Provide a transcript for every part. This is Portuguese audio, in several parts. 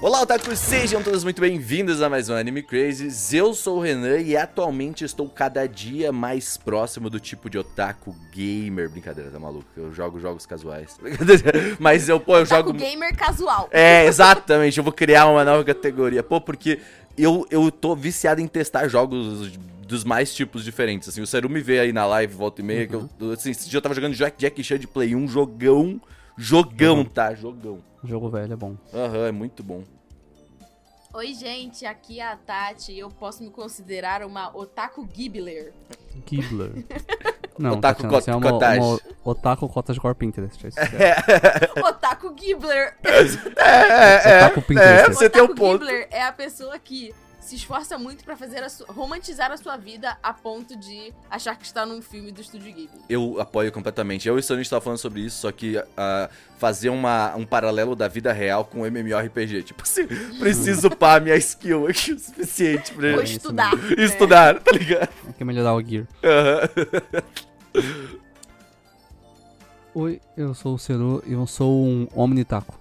Olá, otakus! Sejam todos muito bem-vindos a mais um Anime Crazes. Eu sou o Renan e atualmente estou cada dia mais próximo do tipo de otaku gamer. Brincadeira, tá maluco? Eu jogo jogos casuais. Mas eu, pô, eu Otaku jogo... gamer casual. É, exatamente. Eu vou criar uma nova categoria. Pô, porque eu, eu tô viciado em testar jogos dos mais tipos diferentes. Assim, o Seru me vê aí na live, volta e meia, que eu, assim, esse dia eu tava jogando Jack Jack Chan de Play 1, jogão, jogão, tá? Jogão. Jogo velho é bom. Aham, é muito bom. Oi, gente, aqui é a Tati e eu posso me considerar uma otaku gibbler. Gibbler. Não, Otaku Tatiana, você é uma, cottage. uma otaku cotas de cor Pinterest. É isso. otaku gibbler. É, Otaku Pinterest. você tem um otaku ponto. gibbler é a pessoa que se esforça muito pra fazer a romantizar a sua vida a ponto de achar que está num filme do Estúdio Ghibli. Eu apoio completamente. Eu e o Sonny tava falando sobre isso, só que ah, fazer uma, um paralelo da vida real com MMORPG. Tipo assim, preciso upar minha skill aqui o suficiente pra Vou isso estudar. né? estudar, tá ligado? Que melhorar o gear. Aham. Oi, eu sou o Seru e eu sou um omnitaku.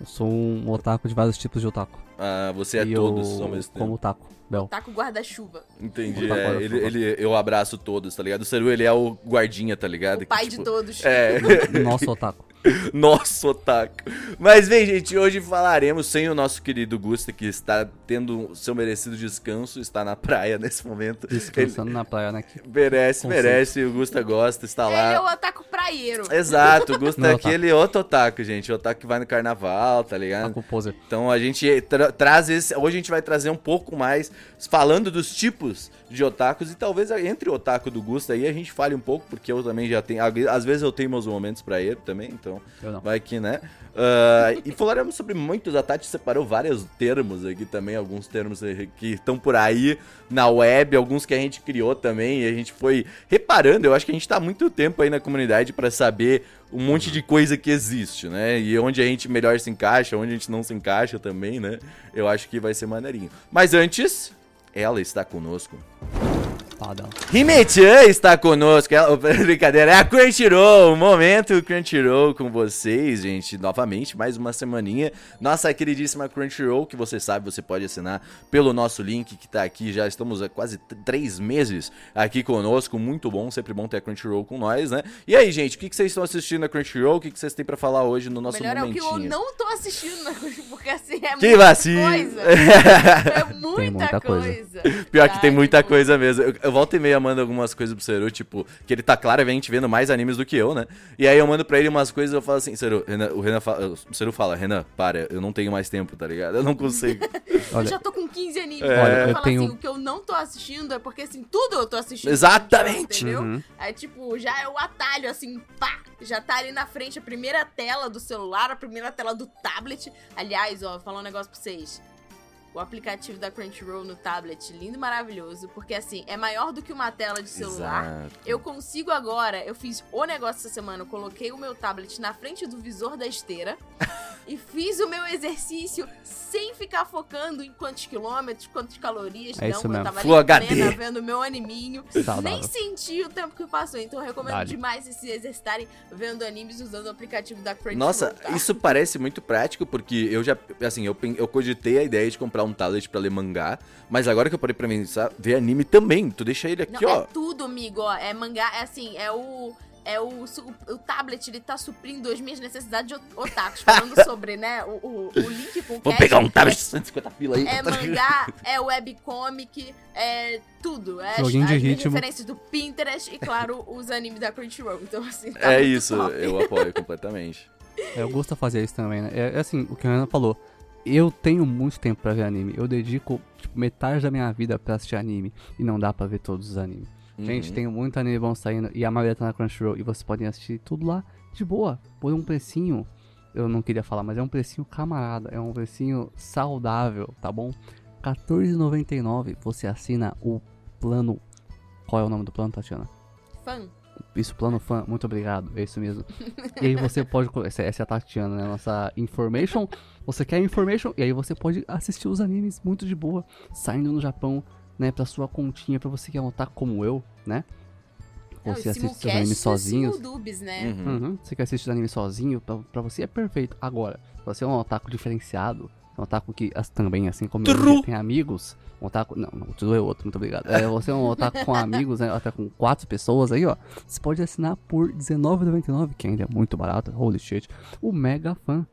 Eu sou um otaku de vários tipos de otaku. Ah, você é e todos eu ao mesmo tempo. como otaku. Bel. Otaku guarda-chuva. Entendi. Otaku é, é ele, ele- eu abraço todos, tá ligado? O Seru, ele é o guardinha, tá ligado? O pai Que, de tipo, todos. É. Nosso otaku. Nosso otaku. Mas bem, gente, hoje falaremos sem o nosso querido Gusta, que está tendo seu merecido descanso, está na praia nesse momento. Descansando na praia, né? Que- Ele merece, Conceito. merece, o Gusta gosta, está Ele é o lá. otaku praieiro. Exato, o Gusta é aquele outro otaku, gente. O otaku que vai no carnaval, tá ligado? Poser. Então a gente tra- traz esse. Hoje a gente vai trazer um pouco mais falando dos tipos de otakus e talvez entre o otaku do Gusta aí a gente fale um pouco, porque eu também já tenho. Às vezes eu tenho meus momentos pra ele também, então vai que, né? Ah, e falaremos sobre muitos. A Tati separou vários termos aqui também, alguns termos que estão por aí na web, alguns que a gente criou também, e a gente foi reparando. Eu acho que a gente tá há muito tempo aí na comunidade pra saber um monte de coisa que existe, né? E onde a gente melhor se encaixa, onde a gente não se encaixa também, né? Eu acho que vai ser maneirinho. Mas antes, ela está conosco. Padão. Hime-chan está conosco. Ela, brincadeira, é a Crunchyroll. Momento Crunchyroll com vocês, gente. Novamente, mais uma semaninha. Nossa queridíssima Crunchyroll, que você sabe, você pode assinar pelo nosso link que tá aqui. Já estamos há quase três meses aqui conosco. Muito bom, sempre bom ter a Crunchyroll com nós, né? E aí, gente, o que, que vocês estão assistindo na Crunchyroll? O que, que vocês têm pra falar hoje no nosso Melhor é o que momentinho? eu não tô assistindo, na coisa, porque assim é Que muita vacilo. coisa. É muita, muita coisa. coisa. Pior que tem muita coisa mesmo. Eu, eu volta e meia mando algumas coisas pro Seru, tipo, que ele tá claramente vendo mais animes do que eu, né? E aí eu mando pra ele umas coisas e eu falo assim, Seru, Renan, o Renan fala, o Seru fala, Renan, para, eu não tenho mais tempo, tá ligado? Eu não consigo. Eu Olha, já tô com 15 animes. É. Olha, eu eu falo tenho- assim, o que eu não tô assistindo é porque, assim, tudo eu tô assistindo. Exatamente. Entendeu? Uhum. Aí, tipo, já é o atalho, assim, pá! Já tá ali na frente a primeira tela do celular, a primeira tela do tablet. Aliás, ó, vou falar um negócio pra vocês. O aplicativo da Crunchyroll no tablet, lindo e maravilhoso, porque assim, é maior do que uma tela de celular. Exato. Eu consigo agora, eu fiz o negócio essa semana, eu coloquei o meu tablet na frente do visor da esteira e fiz o meu exercício sem ficar focando em quantos quilômetros, quantas calorias. É não, eu tava Full ali plena, vendo meu animinho. Saudável. Nem senti o tempo que passou, então eu recomendo demais vocês se exercitarem vendo animes usando o aplicativo da Crunchyroll. Nossa, tá? isso parece muito prático, porque eu já, assim, eu, eu cogitei a ideia de comprar um tablet pra ler mangá, mas agora que eu parei pra pensar, ver anime também. Tu deixa ele aqui, Não, ó. é tudo, amigo, ó. É mangá, é assim, é o. É o, o tablet, ele tá suprindo as minhas necessidades de ot- otakus. Falando sobre, né, o, o, o link com o Vou cast, pegar um tablet de 150 pila aí. É mangá, é webcomic, é tudo. É Joguinho de as ritmo. referências do Pinterest e, claro, os animes da Crunchyroll. Então, assim, tá É isso, top. eu apoio completamente. É, eu gosto de fazer isso também, né? É, é assim, o que a Ana falou. Eu tenho muito tempo pra ver anime. Eu dedico, tipo, metade da minha vida pra assistir anime. E não dá pra ver todos os animes. Gente, Uhum. tem muito anime bom saindo. E a maioria tá na Crunchyroll. E vocês podem assistir tudo lá de boa. Por um precinho. Eu não queria falar, mas é um precinho camarada. É um precinho saudável, tá bom? R$14,99 você assina o plano. Qual é o nome do plano, Tatiana? Fã. Isso, plano fã, muito obrigado, é isso mesmo. e aí você pode. essa é a Tatiana, né? Nossa information. Você quer information, e aí você pode assistir os animes muito de boa, saindo no Japão, né? Pra sua continha, pra você que é um otaku como eu, né? Não, Você assiste seus simulcast animes sozinhos. simuldubs, né? Uhum. Uhum. Você quer assistir anime sozinho, pra, pra você é perfeito. Agora, você é um otaku diferenciado, um otaku que também, assim como eu, tem amigos, um otaku... Não, não, o True é outro, muito obrigado. É, você é um otaku com amigos, né, até com quatro pessoas aí, ó. Você pode assinar por R$19,99, que ainda é muito barato, holy shit, o Mega Fan.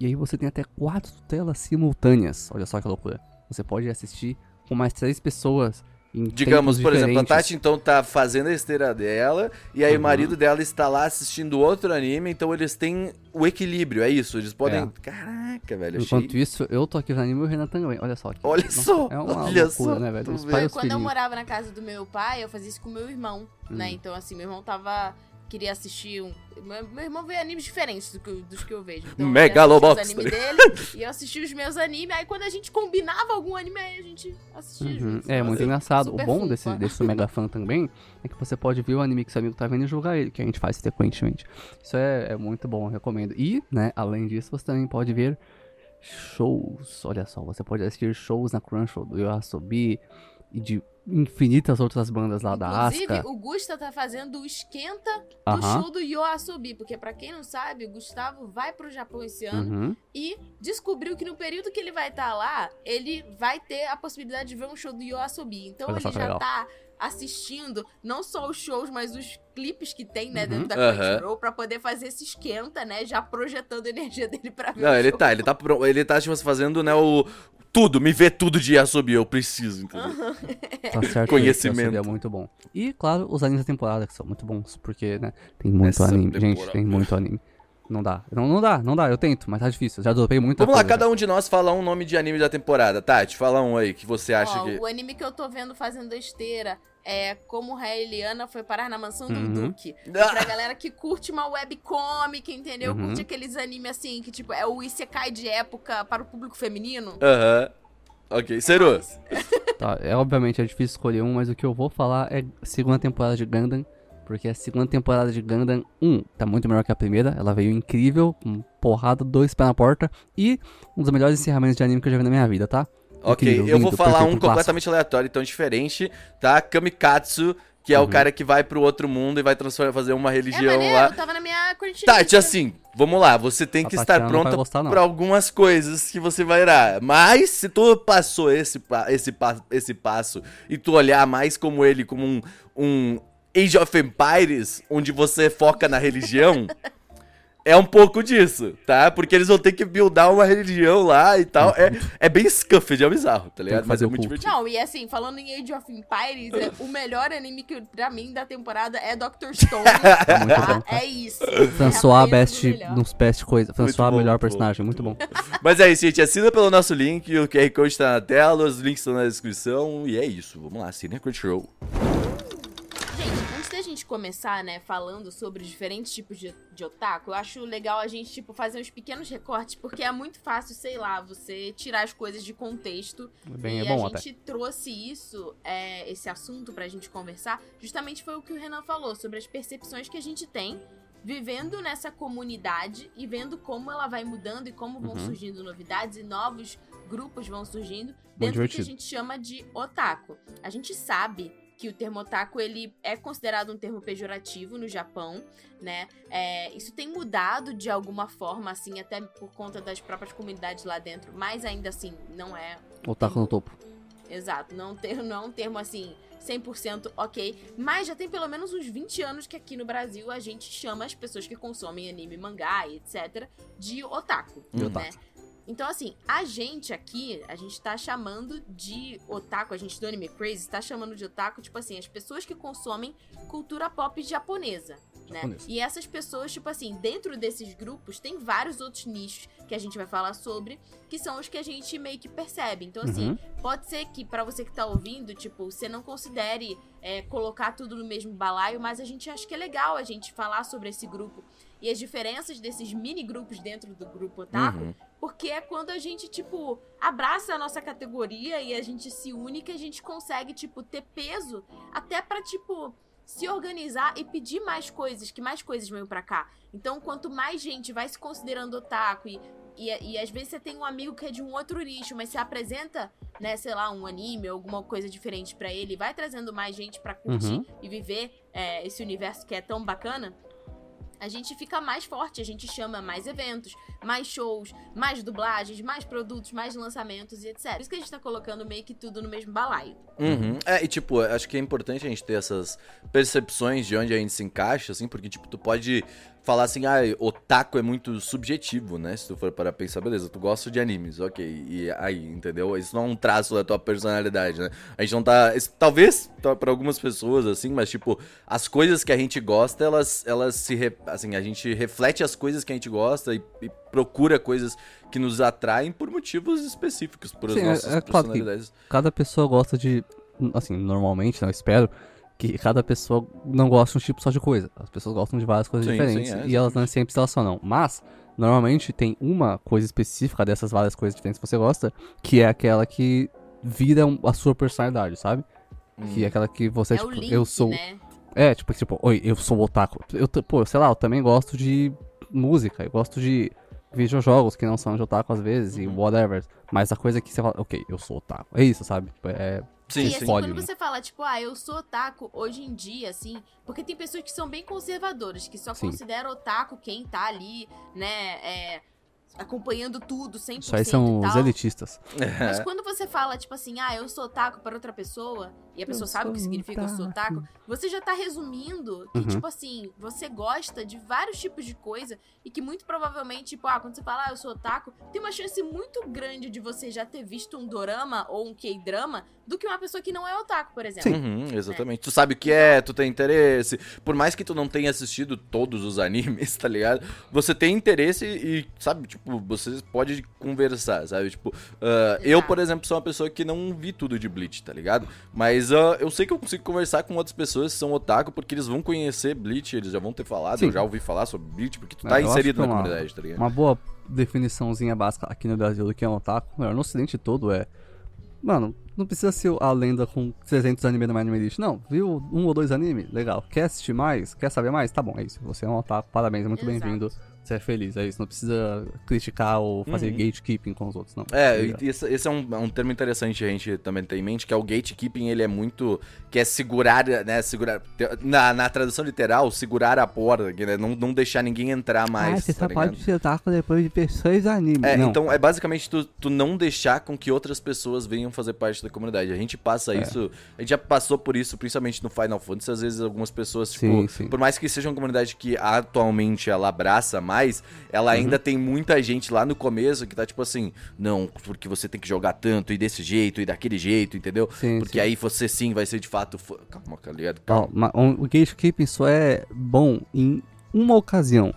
E aí você tem até quatro telas simultâneas, olha só que loucura. Você pode assistir com mais três pessoas em Digamos, por exemplo, a. Tati então tá fazendo a esteira dela, e aí o Uhum. marido dela está lá assistindo outro anime, então eles têm o equilíbrio, é isso? Eles podem. É. Caraca, velho, Enquanto achei. isso, eu tô aqui no anime e o Renan também. Olha só. que- Olha Nossa, só, É uma olha loucura, só, né, velho? Os pais Quando eu filhinhos. morava na casa do meu pai, eu fazia isso com o meu irmão, né? Hum. Então, assim, meu irmão tava. Queria assistir um. Meu, irmão vê animes diferentes do que, dos que eu vejo. Então, Megalobox, os dele e eu assistia os meus animes. Aí quando a gente combinava algum anime, aí a gente assistia Uhum, juntos. É muito engraçado. O bom desse, desse mega fã também é que você pode ver o anime que seu amigo tá vendo e julgar ele, que a gente faz frequentemente. Isso é, é muito bom, eu recomendo. E, né, além disso, você também pode ver shows. Olha só, você pode assistir shows na Crunchyroll do Yoasobi e de infinitas outras bandas lá da Inclusive, Asuka. o Gusta tá fazendo o esquenta do show do Yoasobi. Porque, pra quem não sabe, o Gustavo vai pro Japão esse ano. Uhum. e descobriu que no período que ele vai estar lá, ele vai ter a possibilidade de ver um show do Yoasobi. Então Olha ele já legal. tá assistindo não só os shows, mas os clipes que tem, né, Uhum. dentro da Aham. Crunchyroll pra poder fazer esse esquenta, né, já projetando a energia dele pra ver Não, o ele show. tá, ele tá, ele tá tipo, fazendo, né, o. Tudo, me vê tudo de Yasobi, eu preciso, entendeu? Tá certo. Conhecimento. É muito bom. E, claro, os animes da temporada, que são muito bons, porque, né, tem muito Essa anime. Gente, temporada. tem muito anime. Não dá. Não, não dá, não dá. Eu tento, mas tá difícil. Já dropei muita Vamos lá, coisa. cada um de nós fala um nome de anime da temporada. Tati, fala um aí que você acha Ó, que. O anime que eu tô vendo fazendo esteira é Como Raeliana foi parar na mansão do Uhum. Duque. E Pra galera que curte uma webcomic, entendeu? Uhum. Curte aqueles animes assim, que tipo, é o Isekai de época para o público feminino. Aham. Ok, Seru. Tá, é, obviamente é difícil escolher um, mas o que eu vou falar é segunda temporada de Gundam. Porque a segunda temporada de Gundam 1 tá muito melhor que a primeira. Ela veio incrível, com porrada, dois pés na porta. E um dos melhores encerramentos de anime que eu já vi na minha vida, tá? Ok, Incrível, eu vou falar perfeito, um clássico. completamente aleatório, então diferente, tá? Kamikatsu, que é o Uhum. cara que vai pro outro mundo e vai transformar, fazer uma É religião maneiro, lá. tava na minha curtinha. Tati, assim, vamos lá, você tem A que Tatiana estar pronta pra algumas coisas que você vai irar. Mas se tu passou esse, esse, esse passo e tu olhar mais como ele, como um, um Age of Empires, onde você foca na religião, é um pouco disso, tá? Porque eles vão ter que buildar uma religião lá e tal. É, é bem scuffed, é bizarro, tá ligado? Mas fazer é muito culto. divertido. Não, e assim, falando em Age of Empires, é, o melhor anime que pra mim da temporada é Dr. Stone. muito tá? É isso. François É best, o melhor. nos best coisas. François bom, melhor personagem, muito bom. Mas é isso, gente. Assina pelo nosso link, o QR Code tá na tela, os links estão na descrição. E é isso. Vamos lá, assina a Crunchyroll. Gente, começar, né, falando sobre os diferentes tipos de, de otaku, eu acho legal a gente, tipo, fazer uns pequenos recortes, porque é muito fácil, sei lá, você tirar as coisas de contexto. Bem, e é bom a até. gente trouxe isso, é, esse assunto pra gente conversar, justamente foi o que o Renan falou, sobre as percepções que a gente tem vivendo nessa comunidade e vendo como ela vai mudando e como vão Uhum. surgindo novidades e novos grupos vão surgindo dentro do que a gente chama de otaku. A gente sabe que o termo otaku ele é considerado um termo pejorativo no Japão, né? É, isso tem mudado de alguma forma, assim, até por conta das próprias comunidades lá dentro, mas ainda assim não é Otaku no topo. Exato, não, ter, não é um termo assim 100% ok, mas já tem pelo menos uns 20 anos que aqui no Brasil a gente chama as pessoas que consomem anime, mangá e etc de otaku, De né? otaku. Então assim, a gente aqui, a gente tá chamando de otaku, a gente do Anime Crazy tá chamando de otaku, tipo assim, as pessoas que consomem cultura pop japonesa, né? E essas pessoas, tipo assim, dentro desses grupos tem vários outros nichos que a gente vai falar sobre, que são os que a gente meio que percebe. Então assim, Uhum. Pode ser que pra você que tá ouvindo, tipo, você não considere é, colocar tudo no mesmo balaio, mas a gente acha que é legal a gente falar sobre esse grupo e as diferenças desses mini grupos dentro do grupo otaku, Uhum. Porque é quando a gente, tipo, abraça a nossa categoria e a gente se une que a gente consegue, tipo, ter peso até pra, tipo, se organizar e pedir mais coisas, que mais coisas venham pra cá. Então, quanto mais gente vai se considerando otaku e E, e às vezes você tem um amigo que é de um outro nicho, mas você apresenta, né, sei lá, um anime, alguma coisa diferente pra ele, vai trazendo mais gente pra curtir Uhum. e viver é, esse universo que é tão bacana. A gente fica mais forte, a gente chama mais eventos, mais shows, mais dublagens, mais produtos, mais lançamentos e etc. Por isso que a gente tá colocando meio que tudo no mesmo balaio. Uhum. É, e tipo, acho que é importante a gente ter essas percepções de onde a gente se encaixa, assim, porque, tipo, tu pode falar assim, ah, otaku é muito subjetivo, né? Se tu for para pensar, beleza, tu gosta de animes, ok. E aí, entendeu? Isso não é um traço da tua personalidade, né? A gente não tá. talvez pra algumas pessoas, assim, mas, tipo, as coisas que a gente gosta, elas, elas se. re- assim, a gente reflete as coisas que a gente gosta e, e procura coisas que nos atraem por motivos específicos, por as Sim, é- nossas é claro que- personalidades. Cada pessoa gosta de. Assim, normalmente, não, eu espero. Que cada pessoa não gosta de um tipo só de coisa. As pessoas gostam de várias coisas Sim, diferentes. sim, é, e elas não sempre se relacionam. Mas, normalmente, tem uma coisa específica dessas várias coisas diferentes que você gosta. Que é aquela que vira a sua personalidade, sabe? Que é aquela que você, é tipo, o link, eu sou. né? É, tipo, tipo, oi, eu sou otaku. Eu, pô, sei lá, eu também gosto de música, eu gosto de videojogos que não são de otaku às vezes e whatever. Mas a coisa é que você fala, ok, eu sou otaku. É isso, sabe? Tipo, É, Sim, e sim. assim, quando né? você fala, tipo, ah, eu sou otaku hoje em dia, assim, porque tem pessoas que são bem conservadoras, que só Sim. consideram otaku quem tá ali, né, é, acompanhando tudo, 100% isso aí são e tal. os elitistas. Mas quando você fala, tipo assim, ah, eu sou otaku para outra pessoa, e a pessoa sabe o que significa eu sou otaku. otaku, você já tá resumindo que, Uhum. tipo assim, você gosta de vários tipos de coisa e que muito provavelmente, tipo, ah, quando você fala, ah, eu sou otaku, tem uma chance muito grande de você já ter visto um dorama ou um K-drama do que uma pessoa que não é otaku, por exemplo. Uhum, exatamente. Tu sabe o que é, tu tem interesse. Por mais que tu não tenha assistido todos os animes, tá ligado? Você tem interesse e, sabe, tipo, você pode conversar, sabe? Tipo, ah, eu, por exemplo, sou uma pessoa que não vi tudo de Bleach, tá ligado? Mas ah, eu sei que eu consigo conversar com outras pessoas que são otaku, porque eles vão conhecer Bleach, eles já vão ter falado, Sim. eu já ouvi falar sobre Bleach, porque tu É, tá inserido que na uma- comunidade, tá ligado? Uma boa definiçãozinha básica aqui no Brasil do que é um otaku, melhor, no ocidente todo é... Mano, não precisa ser a lenda com 300 anime no My Anime List, não. Viu um ou dois anime? Legal. Quer assistir mais? Quer saber mais? Tá bom, é isso. Você é um otaku, parabéns, é muito bem-vindo. Você é feliz, é isso. Não precisa criticar ou fazer Uhum. gatekeeping com os outros, não. É, Obrigado. e esse, esse é, um, é um termo interessante a gente também ter em mente, que é o gatekeeping, ele é muito, que é segurar, né, segurar, na, na tradução literal, segurar a porta, né, não, não deixar ninguém entrar mais, ah, você tá só pode ligado? otaku depois de pessoas anime. É, não. então é basicamente tu, tu não deixar com que outras pessoas venham fazer parte da comunidade. A gente passa É. isso, a gente já passou por isso, principalmente no Final Fantasy, às vezes algumas pessoas, tipo, Sim, sim. por mais que seja uma comunidade que atualmente ela abraça mais, ela Uhum. ainda tem muita gente lá no começo que tá tipo assim, não, porque você tem que jogar tanto e desse jeito e daquele jeito, entendeu? Sim, porque sim. aí você sim vai ser de fato. Calma, tá ligado? Calma. ma- um- o gatekeeping só é bom em uma ocasião.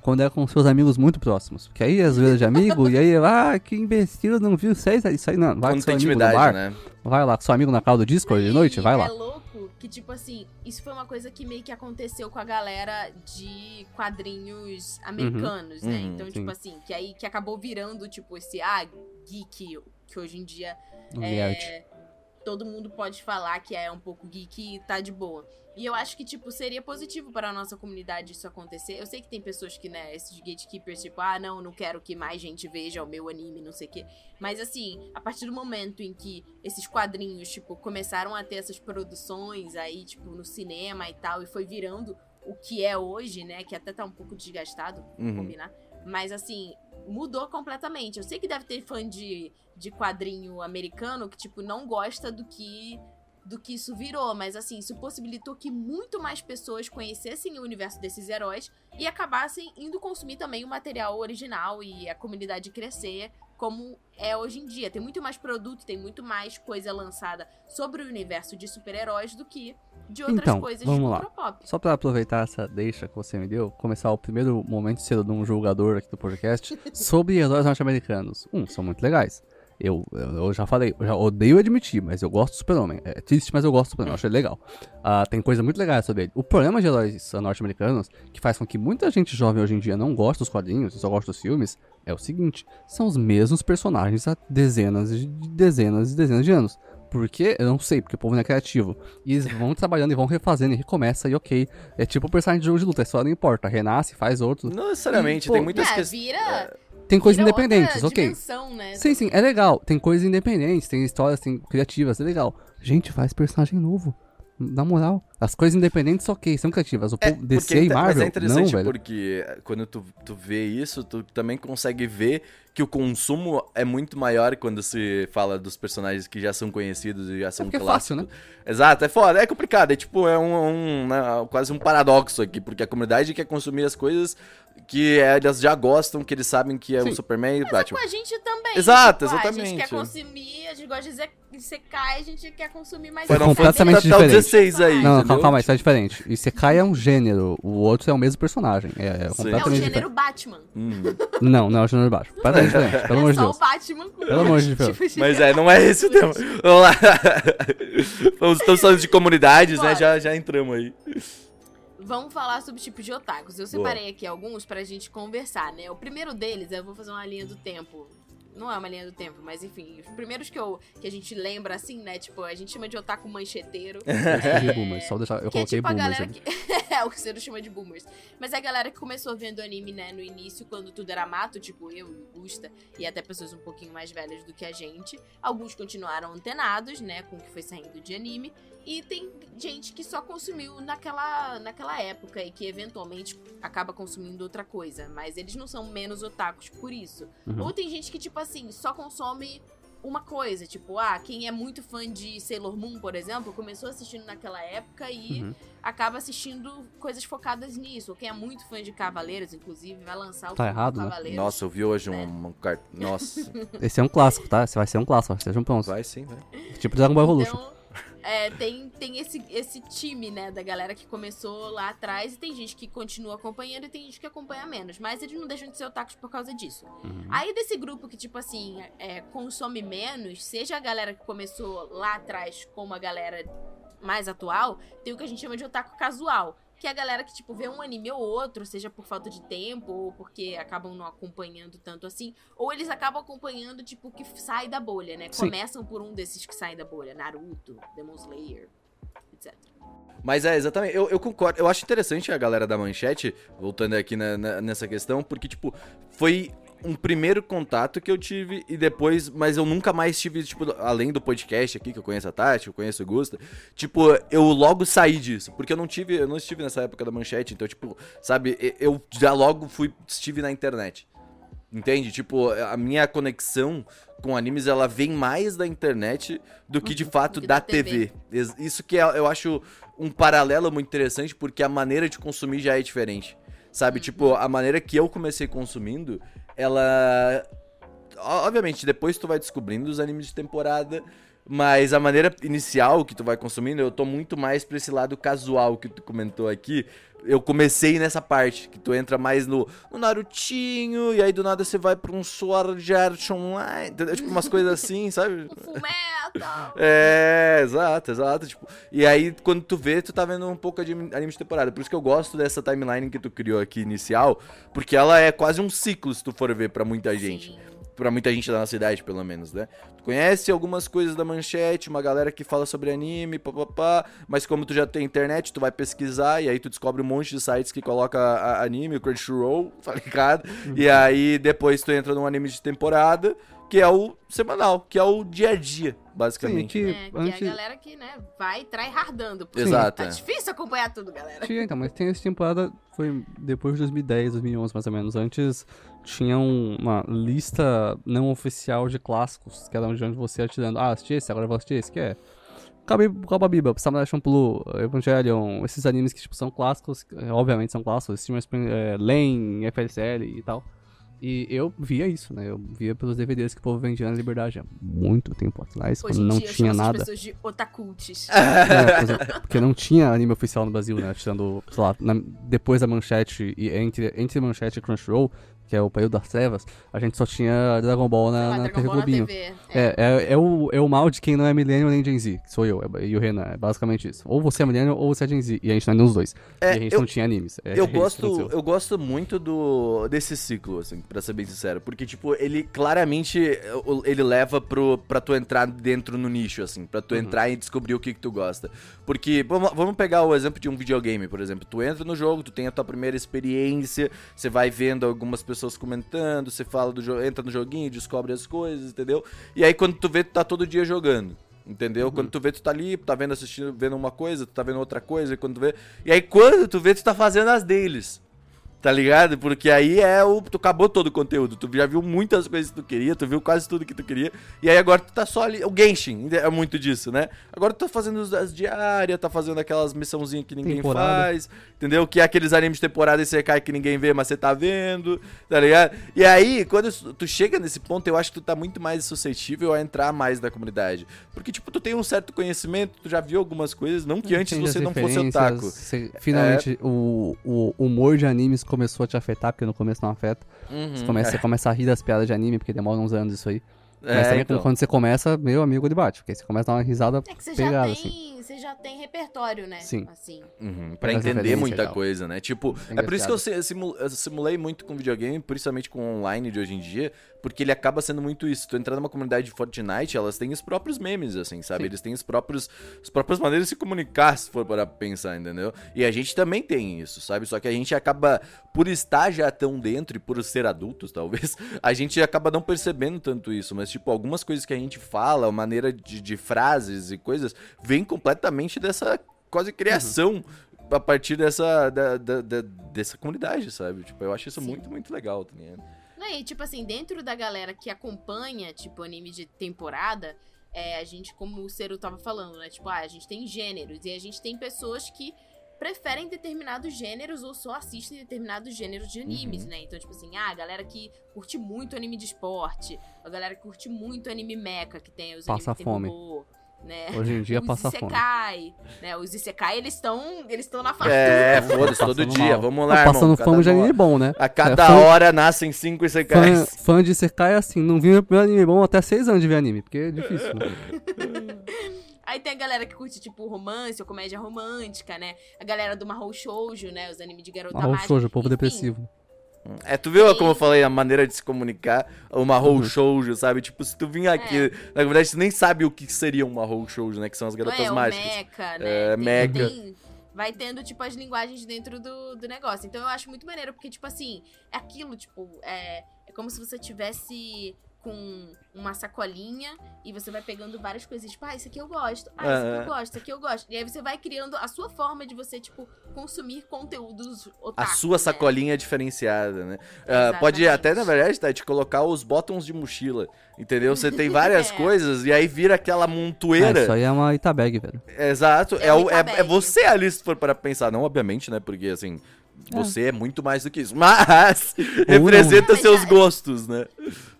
Quando é com seus amigos muito próximos. Porque aí é zoeira de amigo, e aí, ah, que imbecil, não viu seis. Isso aí não, vai com Quando seu tem amigo no intimidade, bar. né? Vai lá com seu amigo na calda do Discord de noite, vai é lá. louco que, tipo assim, isso foi uma coisa que meio que aconteceu com a galera de quadrinhos americanos, né? Uhum, então, sim. tipo assim, que aí que acabou virando, tipo, esse, ah, geek, que hoje em dia Um é, todo mundo pode falar que é um pouco geek e tá de boa. E eu acho que, tipo, seria positivo para a nossa comunidade isso acontecer. Eu sei que tem pessoas que, né, esses gatekeepers, tipo, ah, não, não quero que mais gente veja o meu anime, não sei o quê. Mas, assim, a partir do momento em que esses quadrinhos, tipo, começaram a ter essas produções aí, tipo, no cinema e tal, e foi virando o que é hoje, né, que até tá um pouco desgastado, Uhum. combinar. Mas, assim, mudou completamente. Eu sei que deve ter fã de, de quadrinho americano que, tipo, não gosta do que do que isso virou, mas assim, isso possibilitou que muito mais pessoas conhecessem o universo desses heróis e acabassem indo consumir também o material original e a comunidade crescer como é hoje em dia. Tem muito mais produto, tem muito mais coisa lançada sobre o universo de super-heróis do que de outras Então, coisas vamos de lá. pop. Só pra aproveitar essa deixa que você me deu, começar o primeiro momento cedo de um julgador aqui do podcast sobre heróis norte-americanos. Um, são muito legais. Eu, eu, já falei, eu já odeio admitir, mas eu gosto do Super-Homem. É triste, mas eu gosto do Super-Homem, eu acho ele legal. Ah, tem coisa muito legal sobre ele. O problema de heróis norte-americanos, que faz com que muita gente jovem hoje em dia não goste dos quadrinhos e só goste dos filmes, é o seguinte: são os mesmos personagens há dezenas de dezenas e dezenas de anos. Por quê? Eu não sei, porque o povo não é criativo. E eles vão trabalhando e vão refazendo e recomeça e ok. É tipo o personagem de jogo de luta, a história não importa. Renasce, faz outro. Não necessariamente, E, pô, tem muitas É, questões. vira, tem coisas independentes, ok. né? Sim, sim, é legal. Tem coisas independentes, tem histórias tem criativas, é legal. Gente, faz personagem novo. Na moral, as coisas independentes, ok, são criativas. O É, povo- DC porque é e Marvel, mas é interessante não, velho. porque quando tu, tu vê isso, tu também consegue ver que o consumo é muito maior quando se fala dos personagens que já são conhecidos e já são porque é clássicos. fácil, né? Exato, é foda, é complicado, é tipo, é um, um, né, quase um paradoxo aqui, porque a comunidade quer consumir as coisas que elas já gostam, que eles sabem que é Sim. o Superman e o Com Batman. a gente também. Exato, tipo, ah, A exatamente. gente quer consumir, a gente gosta de ze- secar, a gente quer consumir mais Foi completamente Fantasy tá- tá o diferente. 16 aí, Não, não, entendeu? calma, isso é diferente. Isekai é um gênero, o outro é o mesmo personagem. É, é É o completamente gênero diferente. Batman. Hum. Não, não é o gênero baixo. Completamente diferente, pelo amor é de só Deus. o Batman com Pelo amor de Deus. tipo Mas é, não é esse o tema. Vamos lá. Vamos- Estamos falando de comunidades, né? Bora. Já, já entramos aí. Vamos falar sobre tipos de otakus. Eu separei aqui alguns pra gente conversar, né? O primeiro deles, eu vou fazer uma linha do tempo. Não é uma linha do tempo, mas enfim, os primeiros que, eu, que a gente lembra assim, né? Tipo, a gente chama de otaku mancheteiro. Eu de boomers, só deixar, eu Que é coloquei tipo a boomers ali. que. é, o que você chama de boomers. Mas é a galera que começou vendo anime, né, no início, quando tudo era mato, tipo eu e o Gusta, e até pessoas um pouquinho mais velhas do que a gente. Alguns continuaram antenados, né, com o que foi saindo de anime. E tem gente que só consumiu naquela, naquela época e que eventualmente acaba consumindo outra coisa. Mas eles não são menos otakus por isso. Uhum. Ou tem gente que, tipo assim, só consome uma coisa. Tipo, ah, quem é muito fã de Sailor Moon, por exemplo, começou assistindo naquela época e Uhum. acaba assistindo coisas focadas nisso. Ou quem é muito fã de Cavaleiros, inclusive, vai lançar o Tá errado, do né? Cavaleiros. Nossa, eu vi hoje né? um, um cart... Nossa, Esse é um clássico, tá? Esse vai ser um clássico, sejam prontos. vai sim, vai. Tipo Dragon Ball Evolution. Então, é, tem, tem esse, esse time, né, da galera que começou lá atrás e tem gente que continua acompanhando e tem gente que acompanha menos. Mas eles não deixam de ser otakus por causa disso. Uhum. Aí desse grupo que, tipo assim, é, consome menos, seja a galera que começou lá atrás como a galera mais atual, tem o que a gente chama de otaku casual. Que a galera que, tipo, vê um anime ou outro, seja por falta de tempo, ou porque acabam não acompanhando tanto assim, ou eles acabam acompanhando, tipo, que sai da bolha, né? Sim. Começam por um desses que saem da bolha. Naruto, Demon Slayer, etc. Mas é, exatamente, eu, eu concordo. Eu acho interessante a galera da manchete, voltando aqui na- na- nessa questão, porque, tipo, foi um primeiro contato que eu tive e depois, mas eu nunca mais tive, tipo, além do podcast aqui, que eu conheço a Tati, eu conheço o Gusta, tipo, eu logo saí disso, porque eu não tive, eu não estive nessa época da manchete, então, tipo, sabe, eu já logo fui, estive na internet. Entende? Tipo, a minha conexão com animes, ela vem mais da internet do que de fato Do que da, da TV. Ex- Isso que é- eu acho um paralelo muito interessante, porque a maneira de consumir já é diferente. Sabe? Tipo, a maneira que eu comecei consumindo, ela. Obviamente, depois tu vai descobrindo os animes de temporada. Mas a maneira inicial que tu vai consumindo, eu tô muito mais pra esse lado casual que tu comentou aqui. Eu comecei nessa parte, que tu entra mais no, no Narutinho, e aí do nada você vai pra um Sword Art Online, entendeu? Tipo umas coisas assim, sabe? É, exato, exato. Tipo, e aí, quando tu vê, tu tá vendo um pouco de anime de temporada. Por isso que eu gosto dessa timeline que tu criou aqui inicial, porque ela é quase um ciclo, se tu for ver, pra muita gente. Sim. Pra muita gente da nossa idade, pelo menos, né? Tu conhece algumas coisas da manchete, uma galera que fala sobre anime, papapá, mas como tu já tem internet, tu vai pesquisar e aí tu descobre um monte de sites que coloca anime, o Crunchyroll, tá ligado? E aí depois tu entra num anime de temporada, que é o semanal, que é o dia a dia, Sim, basicamente. que É, que antes... é a galera que, né, vai tryhardando. porque Exato. Tá difícil acompanhar tudo, galera. Tinha, então, mas tem essa temporada, foi depois de 2010, 2011 mais ou menos. Antes tinha um- uma lista não oficial de clássicos, que era de onde você ia tirando. Ah, assisti esse, agora eu vou assistir esse, que é... Cowboy Bebop, Samurai Champloo, Evangelion, esses animes que tipo, são clássicos, obviamente são clássicos, Steam é, Lane, FLCL e tal. E eu via isso, né? Eu via pelos DVDs que o povo vendia na Liberdade há muito tempo atrás, Hoje quando não dia tinha nada. pessoas de otakultes. É, é, porque não tinha anime oficial no Brasil, né? Tirando, sei lá, na- depois da manchete e entre, entre manchete e Crunchyroll, que é o período das trevas, a gente só tinha Dragon Ball na, Ah, na Dragon TV Ball na Globinho. TV. É. É, é, é, o, é o mal de quem não é millennial nem Gen Z, que sou eu, é- e o Renan, é basicamente isso. Ou você é millennial ou você é Gen Z, e a gente não é nenhum dos dois. É, e a gente eu- não tinha animes. É, eu gosto, eu gosto muito do desse ciclo, assim, pra ser bem sincero, porque tipo, ele claramente ele leva pro para tu entrar dentro no nicho assim, pra Uhum. tu entrar e descobrir o que que tu gosta. Porque vamos, vamos pegar o exemplo de um videogame, por exemplo, tu entra no jogo, tu tem a tua primeira experiência, você vai vendo algumas pessoas pessoas comentando, você fala do jogo, entra no joguinho, descobre as coisas, entendeu? E aí quando tu vê, tu tá todo dia jogando. Entendeu? Quando tu vê, tu tá ali, tá vendo, assistindo, vendo uma coisa, tu tá vendo outra coisa, e quando tu vê. E aí, quando tu vê, tu tá fazendo as deles. Tá ligado? Porque aí é o. Tu acabou todo o conteúdo. Tu já viu muitas coisas que tu queria, tu viu quase tudo que tu queria. E aí agora tu tá só ali. O Genshin é muito disso, né? Agora tu tá fazendo as diárias, tá fazendo aquelas missãozinhas que ninguém Temporada. faz. Entendeu? Que é aqueles animes de temporada e você cai que ninguém vê, mas você tá vendo. Tá ligado? E aí, quando tu chega nesse ponto, eu acho que tu tá muito mais suscetível a entrar mais na comunidade. Porque, tipo, tu tem um certo conhecimento, tu já viu algumas coisas, não que antes Entende você não fosse otaku. É. você- finalmente, o, o humor de animes começou a te afetar, porque no começo não afeta. Uhum. Você, começa, você começa a rir das piadas de anime, porque demora uns anos isso aí. É, Mas também então. quando você começa, meu amigo de bate, porque você começa a dar uma risada É que você já pegada, tem. assim. Você já tem repertório, né? Sim. Assim. Uhum, pra Mas entender muita coisa, né? Tipo, é por isso que eu simulei muito com videogame, principalmente com online de hoje em dia, porque ele acaba sendo muito isso. Tu entrar numa comunidade de Fortnite, elas têm os próprios memes, assim, sabe? Sim. Eles têm os próprios, as próprias maneiras de se comunicar, se for para pensar, entendeu? E a gente também tem isso, sabe? Só que a gente acaba, por estar já tão dentro e por ser adultos, talvez, a gente acaba não percebendo tanto isso. Mas, tipo, algumas coisas que a gente fala, a maneira de, de frases e coisas, vem completamente dessa quase criação a partir dessa, da, da- da- dessa comunidade, sabe? Tipo, eu acho isso Sim. muito, muito legal, tá ligado? E tipo assim, dentro da galera que acompanha, tipo, anime de temporada, é, a gente, como o Cero tava falando, né? Tipo, ah, a gente tem gêneros e a gente tem pessoas que preferem determinados gêneros ou só assistem determinados gêneros de animes, Uhum. né? Então, tipo assim, ah, a galera que curte muito anime de esporte, a galera que curte muito anime mecha, que tem os Passa tem fome. robô, né? Hoje em dia os passa fome. Isekai, né? Os Isekai, eles estão eles estão na fartura. É, foda-se, todo dia. mal. Vamos lá, irmão. passando cada fome já uma- é bom, né? A cada É, fã- hora nascem cinco Fã, Isekais. fã de Sekai é assim, não vi meu primeiro anime bom até 6 anos de ver anime, porque é difícil, né? Aí tem a galera que curte, tipo, romance ou comédia romântica, né? A galera do Mahou Shoujo, né? Os animes de garota Marrom mágica. shoujo, povo Enfim, depressivo. É, tu viu Sim. como eu falei, a maneira de se comunicar, uma Uhum. Mahou Shoujo, sabe? Tipo, se tu vir aqui, na verdade, tu nem sabe o que seria uma Mahou Shoujo, né? Que são as garotas é, o mágicas. mecha, né? É, Tem- tem- vai tendo, tipo, as linguagens dentro do, do negócio. Então eu acho muito maneiro, porque, tipo assim, é aquilo, tipo, é, é como se você tivesse com uma sacolinha e você vai pegando várias coisas, tipo, ah, isso aqui eu gosto, ah, isso aqui eu Aham. gosto, isso aqui eu gosto. E aí você vai criando a sua forma de você, tipo, consumir conteúdos A otaku, sua né? sacolinha diferenciada, né? Ah, pode até, na verdade, tá, te colocar os bottoms de mochila, entendeu? Você tem várias É. coisas e aí vira aquela Ah, montoeira. isso aí é uma Itabag, velho. Exato, É é, o é, é você ali se for para pensar, não obviamente, né? Porque assim, É. você é muito mais do que isso, mas representa Mas seus já- gostos, né?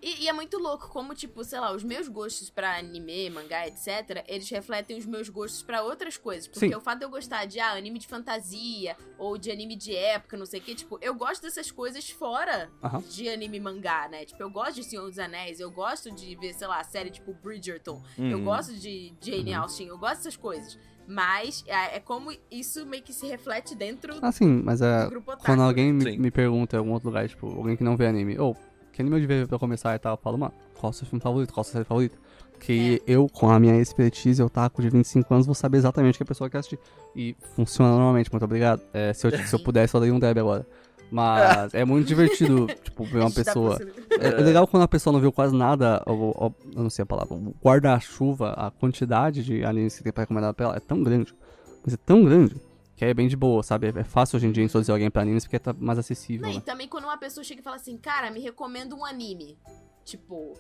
E, e é muito louco como, tipo, sei lá, os meus gostos pra anime, mangá, etc., eles refletem os meus gostos pra outras coisas. Porque Sim. o fato de eu gostar de ah, anime de fantasia ou de anime de época, não sei o quê, tipo, eu gosto dessas coisas fora Aham. de anime e mangá, né? Tipo, eu gosto de Senhor dos Anéis, eu gosto de ver, sei lá, série tipo Bridgerton, eu Uhum. gosto de Jane Uhum. Austen, eu gosto dessas coisas. Mas é, é como isso meio que se reflete dentro Ah, sim, mas é. do grupo otaku. Quando alguém me, me pergunta em algum outro lugar, tipo, alguém que não vê anime, ou que anime eu devia ver pra começar e tal, eu falo, mano, qual é o seu filme favorito? Qual é a sua série favorita? Que É. eu, com a minha expertise, eu taco de 25 anos, vou saber exatamente o que a pessoa quer assistir. E funciona normalmente, muito obrigado. É, se, eu, se eu pudesse, eu daria um deb agora. Mas é muito divertido, tipo, ver uma pessoa. É, é legal quando a pessoa não viu quase nada, ou, ou- eu não sei a palavra, o guarda-chuva, a quantidade de animes que tem pra recomendar pra ela é tão grande, mas é tão grande, que aí é bem de boa, sabe? É fácil hoje em dia introduzir alguém pra animes porque tá mais acessível, Não, né? e também quando uma pessoa chega e fala assim, cara, me recomenda um anime. Tipo.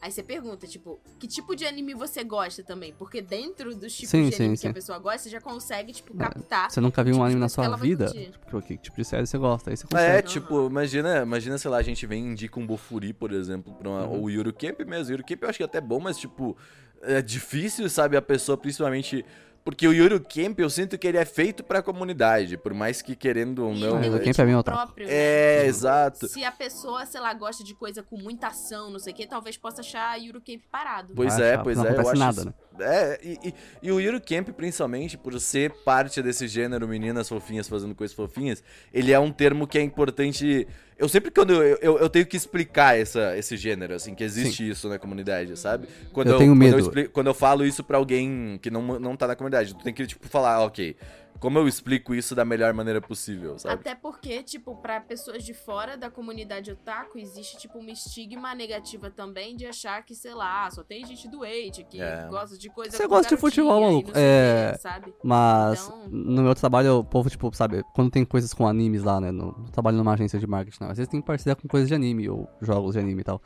Aí você pergunta, tipo, que tipo de anime você gosta também? Porque dentro dos tipos Sim, de sim, anime sim. que a pessoa gosta, você já consegue, tipo, É, captar. Você nunca viu um tipo anime na sua vida? Tipo, que tipo de série você gosta? Aí você É, consegue. tipo, imagina, imagina, sei lá, a gente vem e indica um Bofuri, por exemplo, pra uma, Uhum. ou o Yuru Camp mesmo. O Yuru Camp eu acho que é até bom, mas, tipo, é difícil, sabe, a pessoa, principalmente. Porque o Yuru Camp eu sinto que ele é feito pra comunidade, por mais que querendo ou não. Ah, tem o um é, Camp tipo é bem otaku. próprio, né? é, exato. Se a pessoa, sei lá, gosta de coisa com muita ação, não sei o que, talvez possa achar Yuru Camp parado. Pois Vai é, achar, pois não é, eu acontece acho nada, isso- né? É, e, e, e o Yuru Camp, principalmente, por ser parte desse gênero meninas fofinhas fazendo coisas fofinhas, ele é um termo que é importante. Eu sempre, quando eu, eu, eu tenho que explicar essa, esse gênero, assim, que existe isso na comunidade, sabe? Quando Eu tenho quando medo. expli- quando eu falo isso pra alguém que não, não tá na comunidade, tu tem que, tipo, falar, ok. Como eu explico isso da melhor maneira possível, sabe? Até porque, tipo, pra pessoas de fora da comunidade otaku, existe, tipo, uma estigma negativa também de achar que, sei lá, só tem gente doente que É. gosta de coisa Você gosta de futebol, maluco. não É. sabe? Mas Então- no meu trabalho, o povo, tipo, sabe, quando tem coisas com animes lá, né? No, eu trabalho numa agência de marketing, né? Às vezes tem parceria com coisas de anime ou jogos de anime e tal.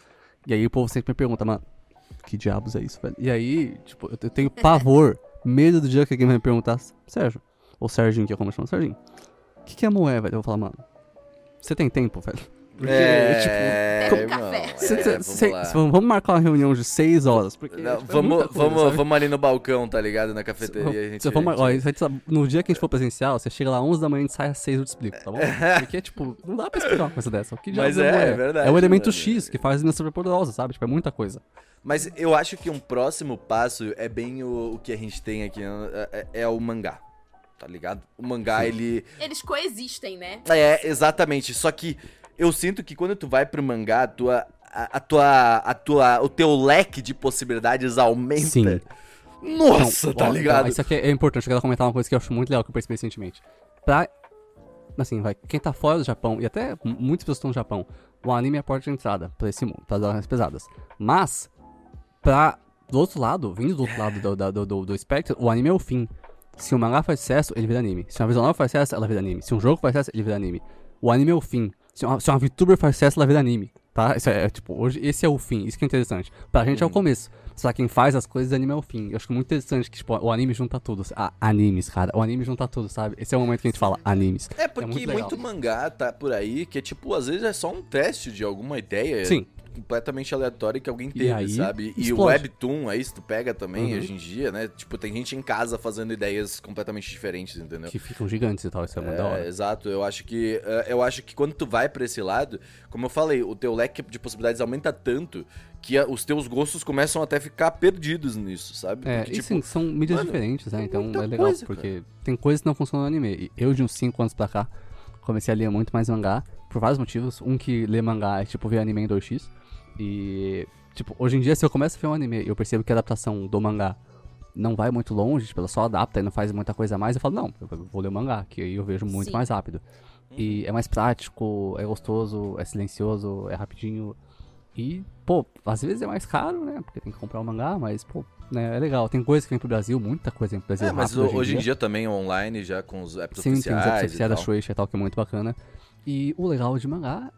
E aí o povo sempre me pergunta, mano, que diabos é isso, velho? E aí, tipo, eu tenho pavor, medo do dia que alguém vai me perguntar, Sérgio, ou Serginho, que é como eu chamo Serginho, o que, que é moé, velho? Eu vou falar, mano, você tem tempo, velho? Porque, tipo, é, um irmão, café. cê- é, vamos cê- vamos marcar uma reunião de seis horas. Porque, Não, tipo, é vamos, muita coisa, vamos, sabe? vamos ali no balcão, tá ligado? Na cafeteria. a gente, gente- ó, no dia que a gente for presencial, você chega lá 11 da manhã e sai às 6 eu te explico, tá bom? Porque, tipo, não dá pra explicar uma coisa dessa. O que Mas é, moé? é verdade, É o elemento mano. X que faz a mina super poderosa, sabe? Tipo, é muita coisa. Mas eu acho que um próximo passo é bem o, o que a gente tem aqui, né? é, é o mangá. Tá ligado? O mangá, Sim. ele. Eles coexistem, né? É, exatamente. Só que eu sinto que quando tu vai pro mangá, a tua. A, a tua. A tua. O teu leque de possibilidades aumenta. Sim. Nossa, Então, tá ó, ligado? então, isso aqui é importante, eu quero comentar uma coisa que eu acho muito legal que eu percebi recentemente. Pra. Assim, vai, quem tá fora do Japão, e até muitas pessoas estão no Japão, o anime é a porta de entrada pra esse mundo, para as pesadas. Mas, pra. Do outro lado, vindo do outro lado do, do, do, do espectro, o anime é o fim. Se um mangá faz sucesso, ele vira anime. Se uma visual novel faz sucesso, ela vira anime. Se um jogo faz sucesso, ele vira anime. O anime é o fim. Se uma, se uma VTuber faz sucesso, ela vira anime. Tá? Isso é, é, tipo, hoje esse é o fim. Isso que é interessante. Pra gente é o começo. Só quem faz as coisas, anime é o fim. Eu acho muito interessante que, tipo, o anime junta tudo. Ah, animes, cara. O anime junta tudo, sabe? Esse é o momento que a gente fala animes. É porque muito muito, legal. mangá tá por aí que, tipo, às vezes é só um teste de alguma ideia Sim. Completamente aleatória que alguém teve, aí, sabe? E o explode. Webtoon, aí se tu pega também Uhum. hoje em dia, né? Tipo, tem gente em casa fazendo ideias completamente diferentes, entendeu? Que ficam gigantes e tal. Isso é muito da É, hora. exato. Eu acho que eh, eu acho que quando tu vai pra esse lado, como eu falei, o teu leque de possibilidades aumenta tanto que os teus gostos começam até a ficar perdidos nisso, sabe? É, Porque, e tipo, sim, são mídias mano, diferentes, né? é Então é legal, coisa, porque tem coisas que não funcionam no anime. E eu, de uns 5 anos pra cá, comecei a ler muito mais mangá, por vários motivos. Um que ler mangá é tipo ver anime em 2x. E, tipo, hoje em dia, se eu começo a ver um anime e eu percebo que a adaptação do mangá não vai muito longe, tipo, ela só adapta e não faz muita coisa a mais, eu falo, não, eu vou ler o mangá, que aí eu vejo muito Sim. mais rápido. E é mais prático, é gostoso, é silencioso, é rapidinho. E, pô, às vezes é mais caro, né? Porque tem que comprar o mangá, mas, pô, né, é legal. Tem coisa que vem pro Brasil, muita coisa vem pro Brasil. É, mas rápido hoje em dia também online, já com os apps Sim, tem os oficiais apps oficiais da. Shueisha e tal, que é muito bacana. E o legal de mangá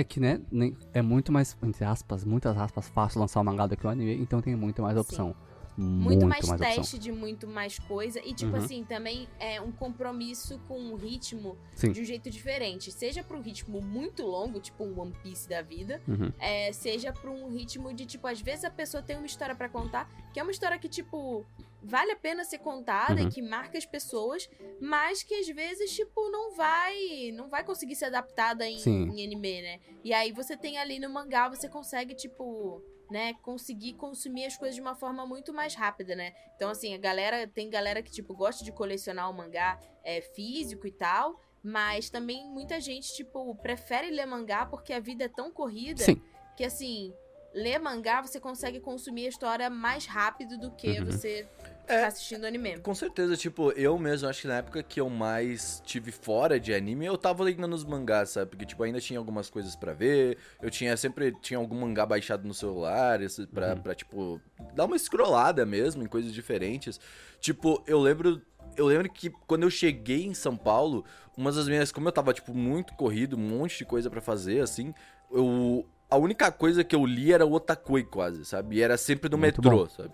é que, né, nem- é muito mais, entre aspas, muitas aspas, fácil lançar um mangá do que o anime, então tem muito mais opção. Muito, mais, opção. teste de muito mais coisa. E, tipo Uhum. assim, também é um compromisso com o ritmo Sim. de um jeito diferente. Seja pra um ritmo muito longo, tipo um One Piece da vida, Uhum. é, seja pra um ritmo de, tipo, às vezes a pessoa tem uma história pra contar, que é uma história que, tipo, vale a pena ser contada Uhum. e que marca as pessoas, mas que às vezes, tipo, não vai. Não vai conseguir ser adaptada em, em anime, né? E aí você tem ali no mangá, você consegue, tipo. Né, conseguir consumir as coisas de uma forma muito mais rápida, né? Então, assim, a galera. Tem galera que, tipo, gosta de colecionar o mangá é, físico e tal. Mas também muita gente, tipo, prefere ler mangá porque a vida é tão corrida Sim. que assim, ler mangá você consegue consumir a história mais rápido do que Uhum. você É. ficar assistindo anime. Com certeza, tipo, eu mesmo acho que na época que eu mais tive fora de anime, eu tava lendo nos mangás, sabe? Porque, tipo, ainda tinha algumas coisas pra ver, eu tinha sempre, tinha algum mangá baixado no celular, esse, pra, Uhum. pra, tipo, dar uma scrollada mesmo em coisas diferentes. Tipo, eu lembro, eu lembro que quando eu cheguei em São Paulo, umas das minhas, como eu tava, tipo, muito corrido, um monte de coisa pra fazer, assim, eu... A única coisa que eu li era o Otakoi, quase, sabe? E era sempre no Muito metrô, bom. sabe?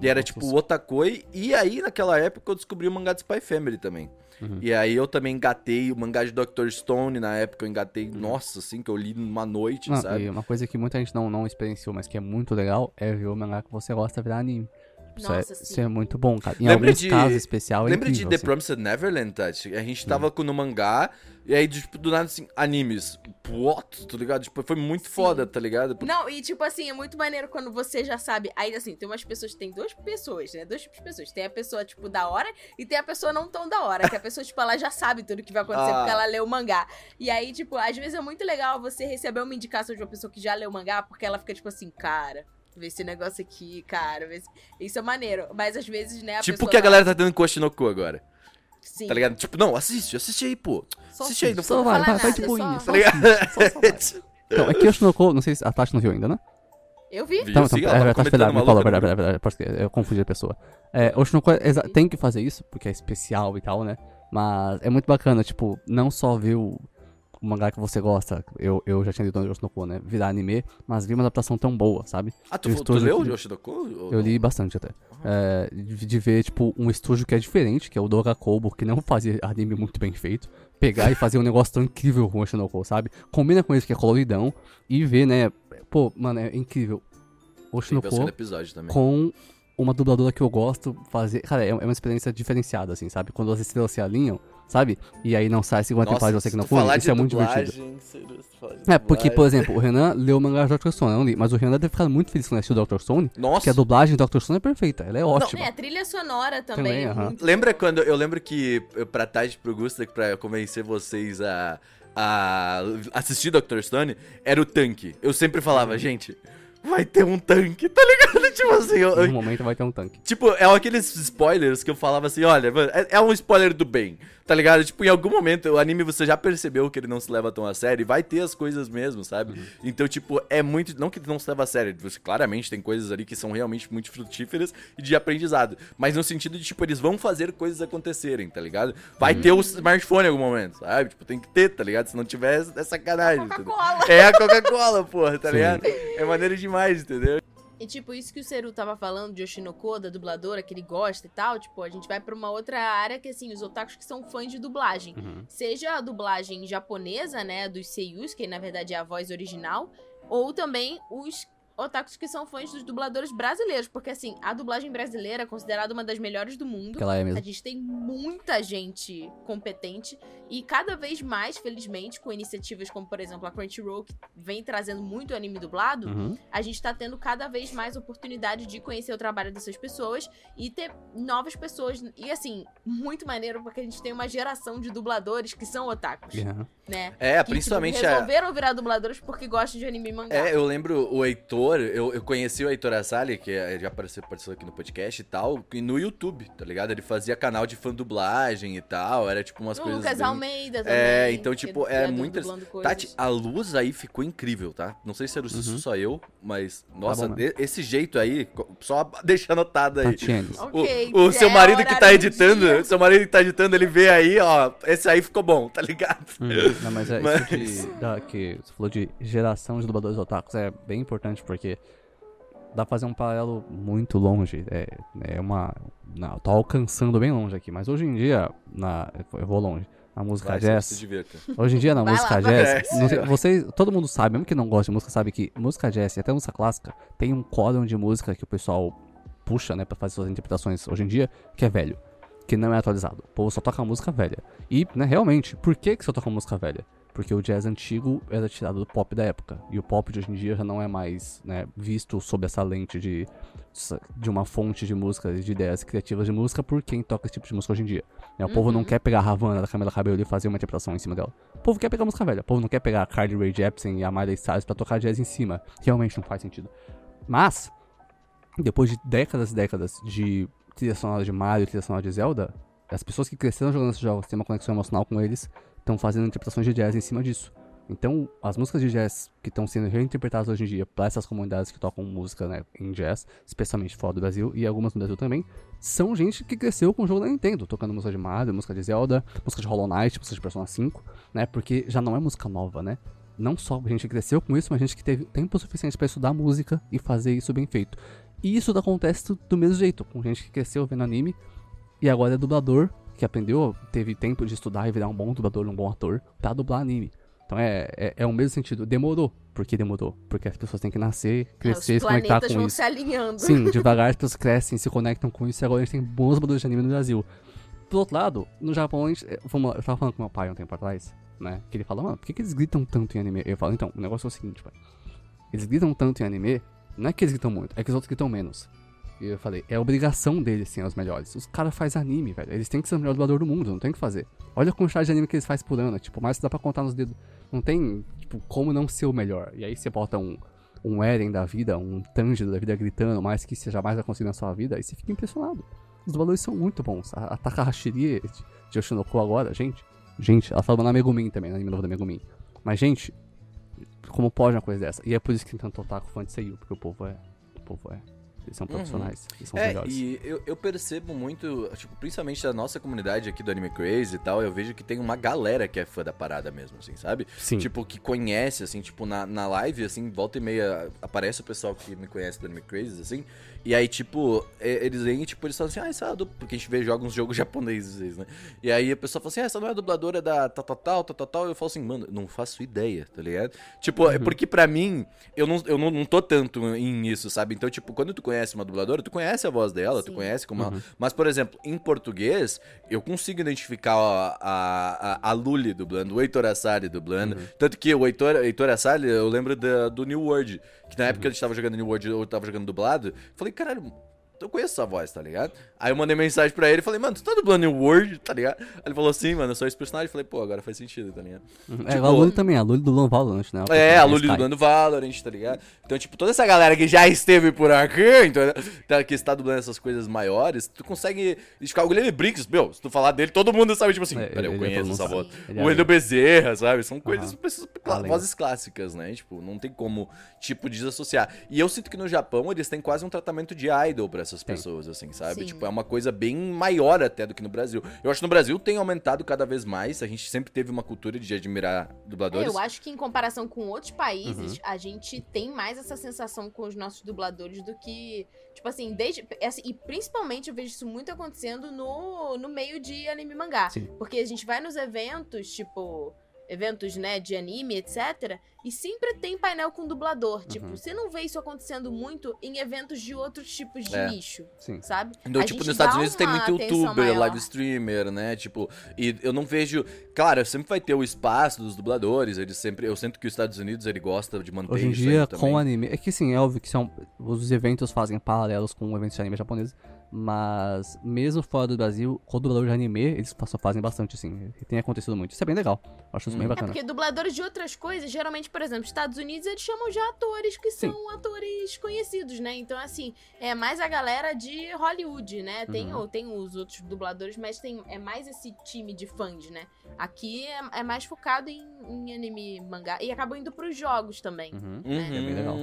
E era tipo o Otakoi, e aí naquela época eu descobri o mangá de Spy Family também. Uhum. E aí eu também engatei o mangá de Dr. Stone, na época eu engatei, Uhum. nossa, assim, que eu li numa noite, Não, sabe? e uma coisa que muita gente não, não experienciou, mas que é muito legal, é ver o mangá que você gosta virar anime. Isso, Nossa, é, sim. isso é muito bom, cara. Em Lembra alguns de- casos especial é Lembra de incrível, The assim. Promised Neverland, Tati? A gente tava com no mangá, e aí, tipo, do nada, assim, animes. What? Tá ligado? Tipo, foi muito Sim. foda, tá ligado? Não, e tipo assim, é muito maneiro quando você já sabe. Aí, assim, tem umas pessoas, tem duas pessoas, né? Dois tipos de pessoas. Tem a pessoa, tipo, da hora e tem a pessoa não tão da hora. Que a pessoa, tipo, ela já sabe tudo que vai acontecer Ah. porque ela leu o mangá. E aí, tipo, às vezes é muito legal você receber uma indicação de uma pessoa que já leu o mangá, porque ela fica, tipo assim, cara. Vê esse negócio aqui, cara. Vê se... Isso é maneiro. Mas às vezes, né? A Tipo que a tá- galera tá tendo Koshi no Ku agora. Sim. Tá ligado? Tipo, não, assiste, assiste aí, pô. Só assiste aí, não Só vai, vai, vai de boinha. só- Tá ligado? só-. Então, é que Yoshinoko, não sei se a Tati não viu ainda, né? Eu vi. Vi, Então, sim, então, ela é, tava a Tati comentando verdade, me falou, verdade, verdade, pode ser, eu confundi a pessoa. É, Oshinoko é exa- tem que fazer isso, porque é especial e tal, né? Mas é muito bacana, tipo, não só ver o, o mangá que você gosta, eu, eu já tinha lido no Oshinoko, né? Virar anime, mas ver uma adaptação tão boa, sabe? Ah, tu, Eu tu leu. Yoshidoko? Ou Eu li bastante até. É, de, de ver, tipo, um estúdio que é diferente, que é o Doga Kobo, que não fazia anime muito bem feito. Pegar e fazer um negócio tão incrível com o sabe? Combina com isso que é coloridão e ver, né? Pô, mano, é incrível. Oshinoko o com uma dubladora que eu gosto fazer. Cara, é é uma experiência diferenciada, assim, sabe? Quando as estrelas se alinham, sabe? E aí não sai a segunda temporada de você que não foi. Isso é muito divertido. dublagem, É, porque, por exemplo, o Renan leu o mangá de Dr. Stone, eu não li, mas o Renan deve ficar muito feliz quando assistiu Dr. Stone, Nossa, que a dublagem de Dr. Stone é perfeita, ela é ótima. É, a trilha sonora também. Também, é aham. muito Lembra quando. Eu lembro que pra Tati e pro Gusta, pra convencer vocês a, a assistir Dr. Stone, era o tanque. Eu sempre falava, gente, vai ter um tanque, tá ligado? Tipo assim, eu- Em eu- um momento vai ter um tanque. Tipo, é aqueles spoilers que eu falava assim, olha, mano, é, é um spoiler do bem, tá ligado? Tipo, em algum momento o anime você já percebeu que ele não se leva tão a sério e vai ter as coisas mesmo, sabe? Então, tipo, é muito. Não que ele não se leva a sério, você claramente tem coisas ali que são realmente muito frutíferas e de aprendizado. Mas no sentido de, tipo, eles vão fazer coisas acontecerem, tá ligado? Vai ter o smartphone em algum momento, sabe? Tipo, tem que ter, tá ligado? Se não tiver, é sacanagem. É a Coca-Cola, porra, tá Sim. ligado? É maneiro demais, entendeu? E tipo, isso que o Seru tava falando de Oshinoko, da dubladora, que ele gosta e tal, tipo, a gente vai pra uma outra área que, assim, os otakus que são fãs de dublagem. Uhum. Seja a dublagem japonesa, né, dos seiyus, que na verdade é a voz original, ou também os otakus que são fãs dos dubladores brasileiros, porque assim, a dublagem brasileira é considerada uma das melhores do mundo. Que ela é A mesmo. gente tem muita gente competente e cada vez mais, felizmente, com iniciativas como, por exemplo, a Crunchyroll, que vem trazendo muito anime dublado, Uhum. a gente tá tendo cada vez mais oportunidade de conhecer o trabalho dessas pessoas e ter novas pessoas. E assim, muito maneiro, porque a gente tem uma geração de dubladores que são otakus, Uhum. né? É, Que, principalmente tipo, a. resolveram virar dubladores porque gostam de anime e mangá. É, eu lembro o Heitor, eu, eu conheci o Heitor Assali, que é- já apareceu, apareceu aqui no podcast e tal, e no YouTube, tá ligado? Ele fazia canal de fã dublagem e tal, era tipo umas o coisas. Lucas bem- Almeida também. É, então, tipo, é do- muito. Tati, a luz aí ficou incrível, tá? Não sei se era Uhum. só eu, mas, nossa, bom de- esse jeito aí, só deixa anotado aí. Tatianes. O, o seu é marido que tá editando, dia. o seu marido que tá editando, ele vê aí, ó, esse aí ficou bom, tá ligado? Uhum. Não, mas é Mas- isso de, da, que você falou de geração de dubladores otakus é bem importante porque dá pra fazer um paralelo muito longe. É, é uma. Não, tô alcançando bem longe aqui, mas hoje em dia, na, eu vou longe. Na música Vai, jazz. Hoje em dia na Vai música lá, jazz, É, não sei- vocês, todo mundo sabe, mesmo que não gosta de música, sabe que música jazz e até música clássica tem um quórum de música que o pessoal puxa, né, pra fazer suas interpretações hoje em dia, que é velho, que não é atualizado. O povo só toca música velha. E, né, realmente, por que que só toca música velha? Porque o jazz antigo era tirado do pop da época. E o pop de hoje em dia já não é mais né, visto sob essa lente de, de uma fonte de música, de ideias criativas de música por quem toca esse tipo de música hoje em dia. Né, O povo não Uhum. quer pegar a Havana da Camila Cabello e fazer uma interpretação em cima dela. O povo quer pegar música velha. O povo não quer pegar a Carly Rae Jepsen e a Miley Cyrus pra tocar jazz em cima. Realmente não faz sentido. Mas, depois de décadas e décadas de trilha sonora de Mario, trilha sonora de Zelda, as pessoas que cresceram jogando esses jogos, têm uma conexão emocional com eles, estão fazendo interpretações de jazz em cima disso. Então, as músicas de jazz que estão sendo reinterpretadas hoje em dia para essas comunidades que tocam música né, em jazz, especialmente fora do Brasil e algumas no Brasil também, são gente que cresceu com o jogo da Nintendo, tocando música de Mario, música de Zelda, música de Hollow Knight, música de Persona 5, né? Porque já não é música nova, né? Não só a gente que cresceu com isso, mas gente que teve tempo suficiente para estudar música e fazer isso bem feito. E isso acontece do- do mesmo jeito, com gente que cresceu vendo anime e agora é dublador, que aprendeu, teve tempo de estudar e virar um bom dublador, um bom ator, pra dublar anime. Então é, é, é o mesmo sentido. Demorou. Por que demorou? Porque as pessoas têm que nascer, É, crescer, os se conectar com vão isso. se alinhando. Sim, devagar as pessoas crescem, se conectam com isso e agora a gente tem bons dubladores de anime no Brasil. Por outro lado, no Japão, a gente, eh, eu tava falando com meu pai um tempo atrás, né? Que ele fala, mano, por que, que eles gritam tanto em anime? Eu falo, então, o negócio é o seguinte, pai. Eles gritam tanto em anime, não é que eles gritam muito, é que os outros gritam menos. E eu falei, é obrigação deles serem os melhores. Os caras fazem anime, velho. Eles têm que ser o melhor dublador do mundo, não tem o que fazer. Olha a quantidade de anime que eles fazem por ano, tipo, mais dá pra contar nos dedos. Não tem, tipo, como não ser o melhor. E aí você bota um, um Eren da vida, um Tanjiro da vida gritando, mais que você jamais vai conseguir na sua vida, aí você fica impressionado. Os dubladores são muito bons. A, a Takahashi de, de agora, gente. Gente, ela falou na Megumin também, no anime novo da Megumin. Mas, gente, como pode uma coisa dessa? E é por isso que tem tanto otaku fã de Seiyu, porque o povo é. O povo é. Eles são profissionais, eles são É, melhores. e eu, eu percebo muito, tipo, principalmente da nossa comunidade aqui do Anime Crazy e tal, eu vejo que tem uma galera que é fã da parada mesmo, assim, sabe? Sim. Tipo, que conhece, assim, tipo, na, na live, assim, volta e meia, aparece o pessoal que me conhece do Anime Crazy, assim, e aí, tipo, eles vêm e, tipo, eles falam assim, ah, essa é a du-" porque a gente vê joga uns jogos japoneses, né? E aí a pessoa fala assim, ah, essa não é a dubladora da tal, tal, tal, tal, tal, eu falo assim, mano, não faço ideia, tá ligado? Tipo, é porque pra mim, eu não, eu não, não tô tanto em isso, sabe? Então, tipo, quando tu conhece uma dubladora, tu conhece a voz dela, tu Sim. conhece como ela... Mas, por exemplo, em português, eu consigo identificar a, a, a, a Lully dublando, o Heitor Assari dublando. Tanto que o Heitor, Heitor Assari, eu lembro da- do New World, que na época que ele estava jogando New World, eu tava jogando dublado, falei, caralho... Eu conheço essa voz, tá ligado? Aí eu mandei mensagem pra ele e falei, mano, tu tá dublando New World, tá ligado? Aí ele falou assim, mano, eu sou esse personagem. Eu falei, pô, agora faz sentido, tá ligado? É, tipo- a Lully também, a Lully do Lan Valorant, né? Ela É, a Lully dublando Valorant, tá ligado? Então, tipo, toda essa galera que já esteve por aqui, então, que está dublando essas coisas maiores, tu consegue identificar o Guilherme Briggs, meu, se tu falar dele, todo mundo sabe, tipo assim, É, peraí, eu é conheço essa voz. É O ali. Bezerra, sabe? São coisas, vozes clássicas, né? Tipo, não tem como, tipo, desassociar. E eu sinto que no Japão eles têm quase um tratamento de idol pra essas Tem. pessoas, assim, sabe? Sim. Tipo, é uma coisa bem maior até do que no Brasil. Eu acho que no Brasil tem aumentado cada vez mais, a gente sempre teve uma cultura de admirar É, dubladores. eu acho que em comparação com outros países, Uhum. a gente tem mais essa sensação com os nossos dubladores do que. Tipo assim, desde. assim, e principalmente eu vejo isso muito acontecendo no, no meio de anime e mangá. Sim. Porque a gente vai nos eventos, tipo. Eventos, né, de anime, etc. E sempre tem painel com dublador. Tipo, Uhum. você não vê isso acontecendo muito em eventos de outros tipos de É. nicho, Sim. sabe? Então, A tipo, nos Estados Unidos tem muito youtuber, maior. live streamer, né? Tipo, e eu não vejo. Claro, sempre vai ter o espaço dos dubladores. Eles sempre. Eu sinto que os Estados Unidos ele gosta de manter Hoje em isso dia, também. com anime. É que sim, é óbvio que são, os eventos fazem paralelos com eventos de anime japoneses. Mas, mesmo fora do Brasil, com o dublador de anime, eles só fazem bastante, assim. e Tem acontecido muito. Isso é bem legal. Acho isso bem Hum. É bacana. porque dubladores de outras coisas, geralmente, por exemplo, Estados Unidos, eles chamam já atores que Sim. são atores conhecidos, né? Então, assim, é mais a galera de Hollywood, né? Tem, Uhum. ou tem os outros dubladores, mas tem, é mais esse time de fãs, né? Aqui é, é mais focado em, em anime, mangá. E acabam indo pros jogos também. Uhum. Uhum. É bem legal.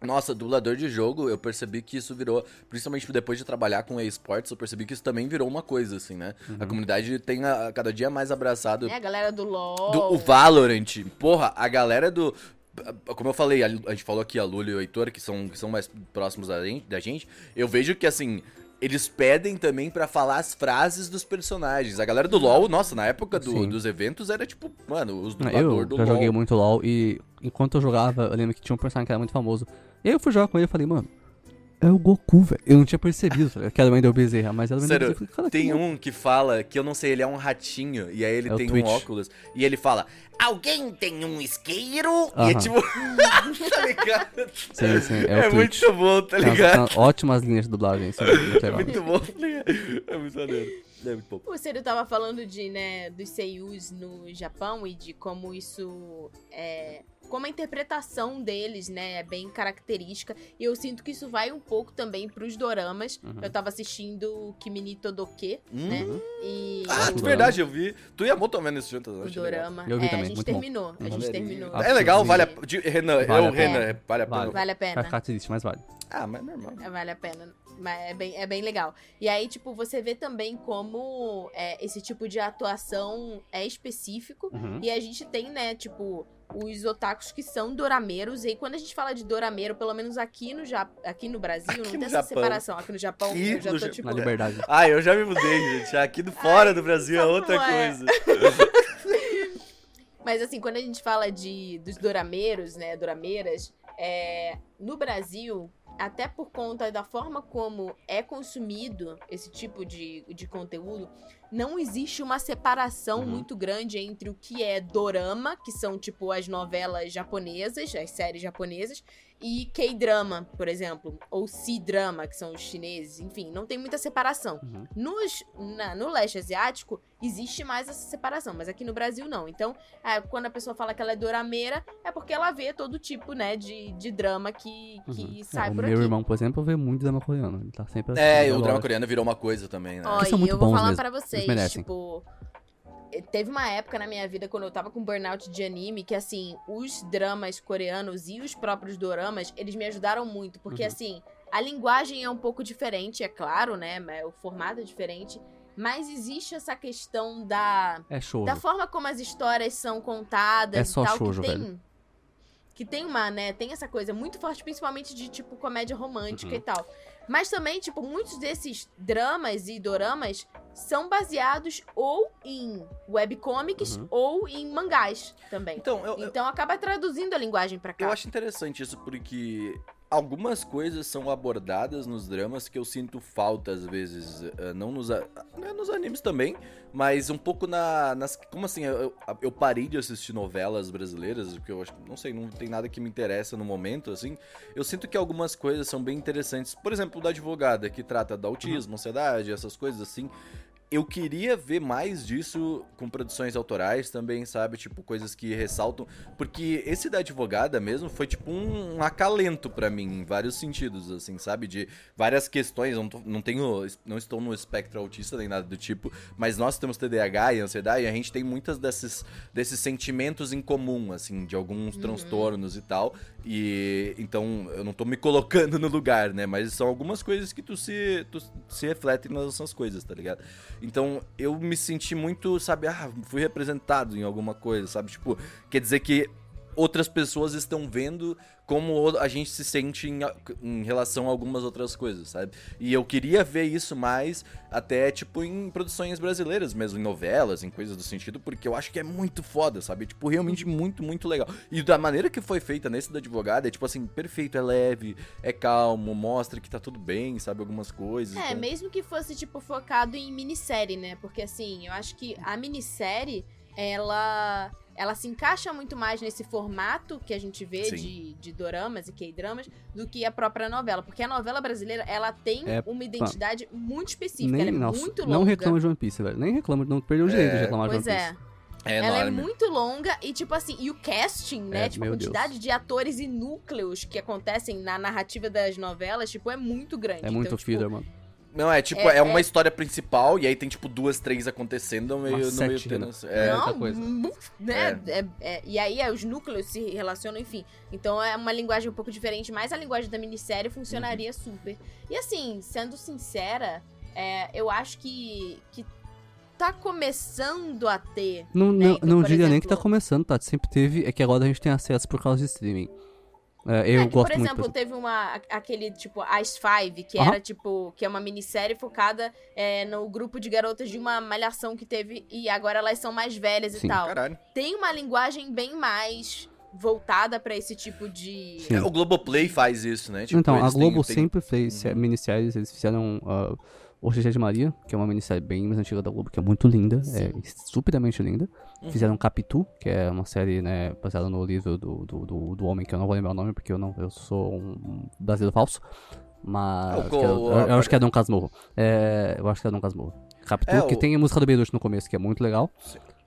Nossa, dublador de jogo, eu percebi que isso virou, principalmente depois de trabalhar com esportes, eu percebi que isso também virou uma coisa, assim, né? A Uhum. comunidade tem a, cada dia mais abraçado É a galera do LoL. do, o Valorant. Porra, a galera do. Como eu falei, a, a gente falou aqui a Lula e o Heitor, que são, que são mais próximos da gente, da gente. Eu vejo que, assim, eles pedem também pra falar as frases dos personagens. A galera do LoL, nossa, na época do- dos eventos, era tipo, mano, os Eu dubladores do já LoL. joguei muito LoL e enquanto eu jogava, eu lembro que tinha um personagem que era muito famoso. E aí eu fui jogar com ele e falei, mano, é o Goku, velho. Eu não tinha percebido tá que era o Wendel Bezerra, mas era o Wendel Sério, Bezerra. Cara, tem um que fala, que eu não sei, ele é um ratinho, e aí ele É tem um óculos, e ele fala, alguém tem um isqueiro? E é tipo, tá ligado? Sim, sim, é, É, muito bom, tá Tem ligado? umas- tem ótimas linhas de dublagem, isso é muito É muito bom, tá ligado? É muito maneiro. É muito bom. O Ciro tava falando de, né, dos seiyus no Japão e de como isso é. Como a interpretação deles, né, é bem característica. E eu sinto que isso vai um pouco também pros doramas. Uhum. Eu tava assistindo Kimini Todoke, né? Hum. E. Ah, de verdade, eu vi. Tu e a Moto vendo isso juntas, eu o dorama. Eu vi é, também, a gente muito bom. terminou. A gente terminou. É legal, vale a... De- Renan, Vale eu, a Renan, pena. é- vale a pena. Vale. A Vai pena. ficar triste, mas vale. Ah, mas é normal. É, Vale a pena. Mas é bem, é bem legal. E aí, tipo, você vê também como é, esse tipo de atuação é específico. Uhum. E a gente tem, né, tipo, os otakus que são dorameiros. E aí, quando a gente fala de dorameiro, pelo menos aqui no, Ja- aqui no Brasil, Aqui não no tem essa Japão. separação. Aqui no Japão, Aqui eu já tô, tipo... Na liberdade. Ah, eu já me mudei, gente. Aqui do fora Ai, do Brasil é outra é? coisa. Mas assim, quando a gente fala de dos dorameiros, né, dorameiras, é, no Brasil, até por conta da forma como é consumido esse tipo de, de conteúdo, não existe uma separação Uhum. muito grande entre o que é dorama, que são tipo as novelas japonesas, as séries japonesas, e K-drama, por exemplo, ou C-drama, que são os chineses, enfim, não tem muita separação. Uhum. Nos, na- no leste asiático, existe mais essa separação, mas aqui no Brasil não. Então, é, quando a pessoa fala que ela é dorameira, é porque ela vê todo tipo, né, de, de drama que, que Uhum. sai É, por meu aqui. irmão, por exemplo, vê muito drama coreano. Ele tá sempre É, o drama coreano virou uma coisa também, né? Ó, e muito eu vou bons falar mesmo. pra Eles vocês, merecem. tipo. eh, Teve uma época na minha vida quando eu tava com burnout de anime que, assim, os dramas coreanos e os próprios doramas, eles me ajudaram muito. Porque, Uhum. assim, a linguagem é um pouco diferente, é claro, né? O formato é diferente. Mas existe essa questão da É show. da forma como as histórias são contadas É só e tal, shoujo, que tem velho. Que tem uma, né, tem essa coisa muito forte, principalmente de tipo comédia romântica Uhum. e tal. Mas também, tipo, muitos desses dramas e doramas são baseados ou em webcomics Uhum. ou em mangás também. Então, eu, eu- Então acaba traduzindo a linguagem pra cá. eu acho interessante isso porque algumas coisas são abordadas nos dramas que eu sinto falta às vezes, eh, não nos, né, nos animes também, mas um pouco na, nas... Como assim, eu, eu- parei de assistir novelas brasileiras, porque eu acho, não sei, não tem nada que me interessa no momento, assim. Eu sinto que algumas coisas são bem interessantes. Por exemplo, da advogada, que trata da autismo, ansiedade, essas coisas assim. Eu queria ver mais disso com produções autorais também, sabe? Tipo, coisas que ressaltam. Porque esse da advogada mesmo foi tipo um, acalento pra mim, em vários sentidos, assim, sabe? De várias questões. Não, tô- não tenho. Não estou no espectro autista nem nada do tipo. Mas nós temos TDAH e ansiedade e a gente tem muitas desses, desses sentimentos em comum, assim, de alguns transtornos e tal. E então eu não tô me colocando no lugar, né? Mas são algumas coisas que tu se, tu se refletem nas nossas coisas, tá ligado? Então eu me senti muito, sabe, ah, fui representado em alguma coisa, sabe? Tipo, quer dizer que outras pessoas estão vendo como a gente se sente em, em relação a algumas outras coisas, sabe? E eu queria ver isso mais até, tipo, em produções brasileiras mesmo, em novelas, em coisas do sentido, porque eu acho que é muito foda, sabe? Tipo, realmente muito, muito legal. E da maneira que foi feita nesse da advogada, é tipo assim, perfeito, é leve, é calmo, mostra que tá tudo bem, sabe? Algumas coisas. É, então- mesmo que fosse, tipo, focado em minissérie, né? Porque, assim, eu acho que a minissérie, ela... Ela se encaixa muito mais nesse formato que a gente vê Sim. de, de doramas e K-dramas do que a própria novela. Porque a novela brasileira, ela tem É, uma identidade muito específica. Nem, ela é nossa, muito longa. não reclama de One Piece, velho. Nem reclama, não perdeu o direito É, de reclamar Pois de One é. Piece. É ela é muito longa e, tipo assim, e o casting, né? É, tipo, a quantidade de atores e núcleos que acontecem na narrativa das novelas, tipo, é muito grande. É muito então, tipo, mano. Não, é tipo, É- é, uma é- história principal e aí tem tipo duas, três acontecendo no meio, no termo. né? É, outra não, coisa. mu- né? É, é, e aí é, os núcleos se relacionam, enfim. Então é uma linguagem um pouco diferente, mas a linguagem da minissérie funcionaria super. E assim, sendo sincera, é, eu acho que, que tá começando a ter. Não, né? não, Então, não por diria nem que tá exemplo- começando, tá? Sempre teve. É que agora a gente tem acesso por causa de streaming. É, eu É que, gosto por muito. exemplo, teve uma, aquele, tipo, Ice Five, que Aham. era, tipo, que é uma minissérie focada é, no grupo de garotas de uma malhação que teve, e agora elas são mais velhas Sim. e tal. Caralho. Tem uma linguagem bem mais voltada pra esse tipo de... Sim. É, o Globoplay faz isso, né? Tipo, então, a Globo têm- sempre fez sé- Uhum. minisséries, eles fizeram uh, O Xixé de Maria, que é uma minissérie bem mais antiga da Globo, que é muito linda, é Sim. estupidamente linda. Uhum. Fizeram Capitu, que é uma série, né, baseada no livro do, do, do, do homem, que eu não vou lembrar o nome, porque eu não eu sou um brasileiro falso. Mas. Era- co- eu, eu acho que é Dom Casmurro. É, eu acho que é Dom Casmurro. Capitu, É, que o- tem a música do Beirute no começo, que é muito legal.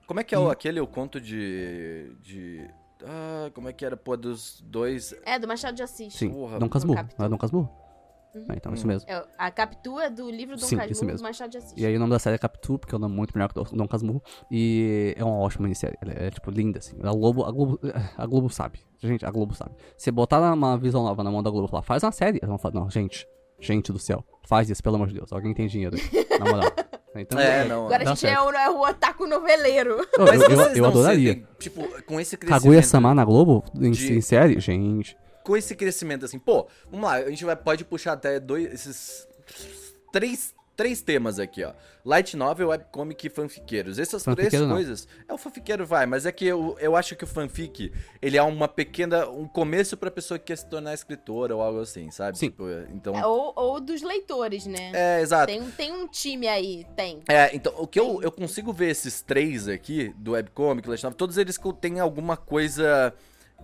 Como é que é o, aquele, o conto de. de. Ah, como é que era? Pô, dos dois. É, do Machado de Assis. Sim, Porra, Dom Casmurro. Não é Dom Casmurro? Uhum. É, então, isso Hum. mesmo. É, a captura do livro Dom Sim, Casmurro isso mesmo. do Machado de Assis. E aí o nome da série é Capitu, porque é um nome muito melhor que o Dom Casmurro. E é uma ótima minissérie. Ela é, tipo, linda, assim. A Globo, a Globo, a Globo sabe. Gente, a Globo sabe. Se botar uma visão nova na mão da Globo e falar, faz uma série. Eles vão falar, não, gente, gente do céu, faz isso, pelo amor de Deus. Alguém tem dinheiro aí, na moral. Então, É, não. Agora a gente é o, é o otaku noveleiro. Eu, eu, eu, eu adoraria. sentem, tipo, com esse crescimento. Kaguya-sama na Globo, em, de- em série? Gente. Com esse crescimento, assim, pô, vamos lá, a gente vai, pode puxar até dois, esses três, três temas aqui, ó. Light novel, webcomic e fanfiqueiros. Essas três Fanfiqueiro não. coisas. É o fanfiqueiro vai, mas é que eu, eu acho que o fanfic, ele é uma pequena, um começo pra pessoa que quer se tornar escritora ou algo assim, sabe? Sim. Tipo, então... É, ou, ou dos leitores, né? É, exato. Tem, um- tem um time aí, tem. É, então, o que eu, eu consigo ver esses três aqui, do webcomic, Light Novel, todos eles têm alguma coisa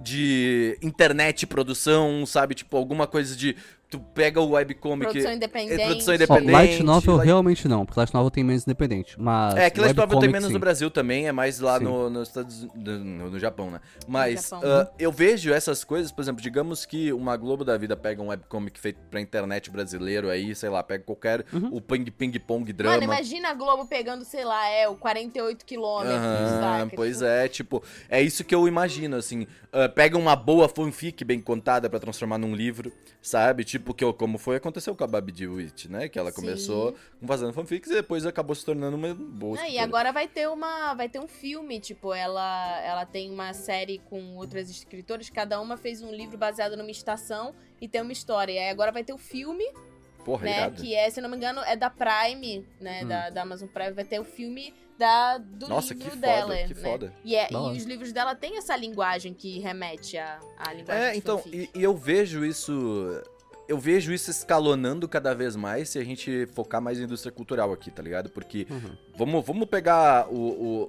de internet produção, sabe? Tipo, alguma coisa de tu pega o webcomic. Produção é independente. produção Ó, independente. Light Novel light- realmente não, porque Light Novel tem menos independente. Mas É, que Light Novel tem menos sim. no Brasil também, é mais lá no, nos Estados no, no Japão, né? Mas Japão. ah, eu vejo essas coisas, por exemplo, digamos que uma Globo da Vida pega um webcomic feito pra internet brasileiro aí, sei lá, pega qualquer, Uhum. o Ping Ping Pong Drama. Mano, imagina a Globo pegando, sei lá, é, o 48 quilômetros, saca? pois é, tipo, é isso que eu imagino, assim. ah, pega uma boa fanfic bem contada pra transformar num livro, sabe? Tipo, que eu- como foi aconteceu com a Babi DeWitt, né? Que ela Sim. começou fazendo fanfics e depois acabou se tornando uma boa Ah, e agora vai ter uma, vai ter um filme, tipo, ela, ela tem uma série com outras escritoras, cada uma fez um livro baseado numa estação e tem uma história. E aí agora vai ter o filme, Porra, né, irado. que é, se não me engano, é da Prime, né, Hum. da, da Amazon Prime, vai ter o filme da, do Nossa, livro que foda, dela, que né? foda. E, é, e os livros dela têm essa linguagem que remete à, à linguagem É, de então, e, e eu vejo isso. Eu vejo isso escalonando cada vez mais se a gente focar mais em indústria cultural aqui, tá ligado? Porque Uhum. vamos, vamos pegar o,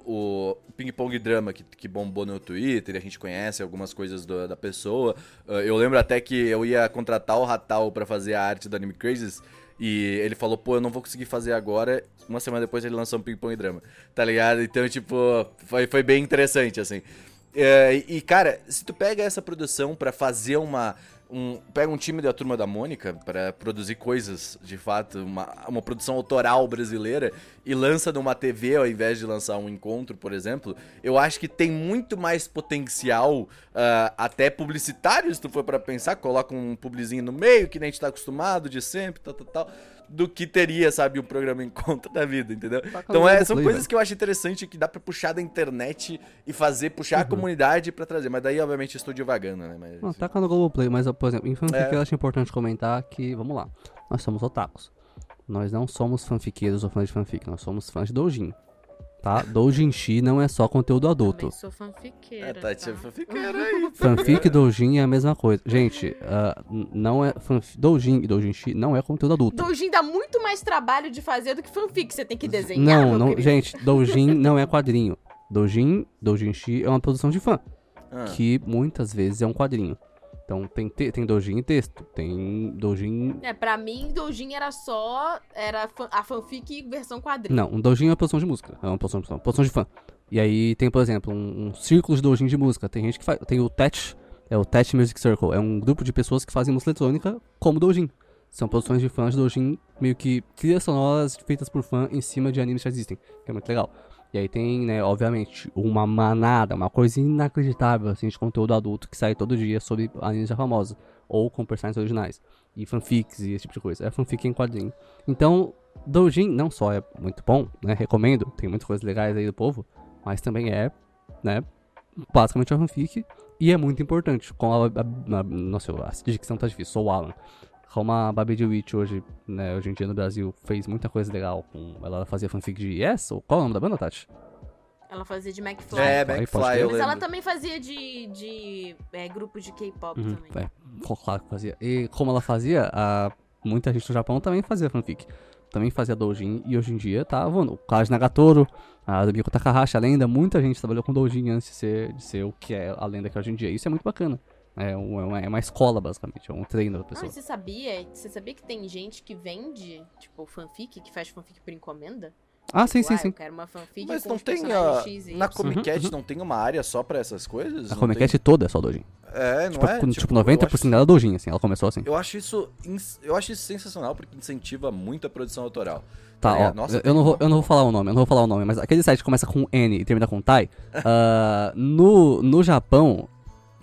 o, o Ping Pong Drama que, que bombou no Twitter, a gente conhece algumas coisas do- da pessoa. Ah, eu lembro até que eu ia contratar o Ratal pra fazer a arte do Anime Crazes. E ele falou, pô, eu não vou conseguir fazer agora. Uma semana depois ele lançou um Ping Pong Drama, tá ligado? Então, tipo, foi, foi bem interessante, assim. É, e, cara, se tu pega essa produção pra fazer uma. Um, pega um time da turma da Mônica pra produzir coisas, de fato, uma, uma produção autoral brasileira e lança numa TV ao invés de lançar um encontro, por exemplo, eu acho que tem muito mais potencial, ah, até publicitário, se tu for pra pensar, coloca um publizinho no meio, que nem a gente tá acostumado de sempre, tal, tal, tal, do que teria, sabe, um programa encontro da vida, entendeu? Então é, são coisas velho. que eu acho interessante que dá pra puxar da internet e fazer, puxar a Uhum. comunidade pra trazer. Mas daí, obviamente, estou divagando, né? Mas, Não, taca no Globoplay, mas, por exemplo, em fanfic É. eu acho importante comentar que, vamos lá, nós somos otakus. Nós não somos fanfiqueiros ou fãs de fanfic, nós somos fãs de doujin. Tá? Doujinshi não é só conteúdo adulto. Também sou fanfiqueira, É, Tati, tá? é fanfiqueira aí. Fanfic e doujin é a mesma coisa. Gente, n- não é fanf... doujin e doujinshi não é conteúdo adulto. Doujin dá muito mais trabalho de fazer do que fanfic. Você tem que desenhar, Não, meu não, gente, doujin não é quadrinho. Doujin, doujinshi é uma produção de fã, Ah, que muitas vezes é um quadrinho. Então tem, te, tem doujin em texto, tem doujin... É, pra mim, Doujin era só. Era a fanfic versão quadrinho. Não, um doujin é uma produção de música, é uma produção, uma produção de fã. E aí tem, por exemplo, um, um círculo de doujin de música. Tem gente que faz, tem o TET, é o TET Music Circle, é um grupo de pessoas que fazem música eletrônica como doujin. São produções de fãs de doujin, meio que trilhas sonoras feitas por fã em cima de animes que já existem, que é muito legal. E aí tem, né, obviamente, uma manada, uma coisa inacreditável, assim, de conteúdo adulto que sai todo dia sobre animes já famosos, ou com personagens originais, e fanfics e esse tipo de coisa. É fanfic em quadrinho. Então, Doujin não só é muito bom, né, recomendo, tem muitas coisas legais aí do povo, mas também é, né, basicamente uma fanfic, e é muito importante. Com a, a, a nossa, a dicção tá difícil, sou o Alan. Como a Babi de Witch hoje, né, hoje em dia no Brasil, fez muita coisa legal. Com, ela fazia fanfic de Yes, ou qual é o nome da banda, Tati? Ela fazia de McFly. É, McFly, Mas ela lembro. também fazia de, de é, grupo de K-pop Uhum, também. é, claro que fazia. E como ela fazia, a, muita gente no Japão também fazia fanfic. Também fazia doujin, e hoje em dia tá voando. O Kaji Nagatoro, a Rumiko Takahashi, a lenda, muita gente trabalhou com doujin antes de ser, de ser o que é a lenda que é hoje em dia. Isso é muito bacana. É, um- é uma, é uma escola, basicamente, é um treino da Não, pessoa. e você sabia? Você sabia que tem gente que vende, tipo, fanfic, que faz fanfic por encomenda? Ah, sim, Tipo, sim, ah, sim. Eu quero uma fanfic Mas com não tem a, X e na. Comic Cat Uhum, não tem uma área só pra essas coisas? A Não Comic tem- toda é só doujin. É, não Tipo, é? tipo, eu 90% acho- dela é doujin, assim. Ela começou assim. Eu acho isso eu acho isso sensacional porque incentiva muito a produção autoral. Tá, ó, ligado? Nossa, eu, eu não vou, eu não vou falar o nome, eu não vou falar o nome, mas aquele site que começa com N e termina com Tai, ah, no, no Japão,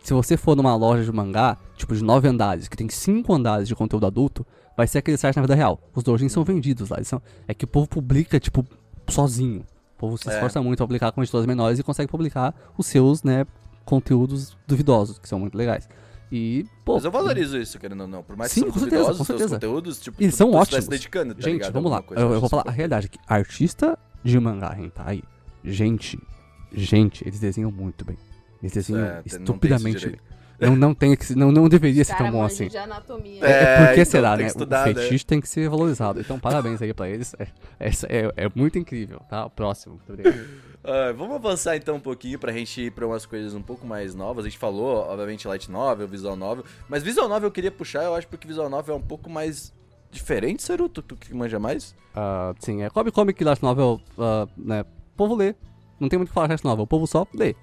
se você for numa loja de mangá, tipo de nove andares, que tem cinco andares de conteúdo adulto, vai ser aquele site na vida real. Os doujins são vendidos lá, são, é que o povo publica, tipo, sozinho. O povo se É. esforça muito pra publicar com editoras menores e consegue publicar os seus, né, conteúdos duvidosos, que são muito legais. E, pô, Mas eu valorizo isso, querendo ou não. Por mais Sim, que com certeza, com certeza. conteúdos, tipo, Eles tu- são tu ótimos. dedicando, tá Gente, ligado? vamos lá. Eu, eu vou falar a realidade aqui. Artista de mangá hentai, gente, gente, eles desenham muito bem. Eles desenham É, estupidamente. Não, não, tem que, não, não deveria ser tão bom assim. É, É, porque então, será, né? que estudar, o né? fetiche tem que ser valorizado. Então, parabéns aí pra eles. É, essa é, é muito incrível, tá? Próximo. Muito obrigado. Ah, vamos avançar então um pouquinho pra gente ir pra umas coisas um pouco mais novas. A gente falou, obviamente, Light Novel, Visual Novel. Mas Visual Novel eu queria puxar, eu acho, porque Visual Novel é um pouco mais diferente, Saruto. Tu que manja mais? Ah, sim, é Comic Comic Light Novel, ah, né? O povo lê. Não tem muito o que falar de Light Novel, o povo só lê.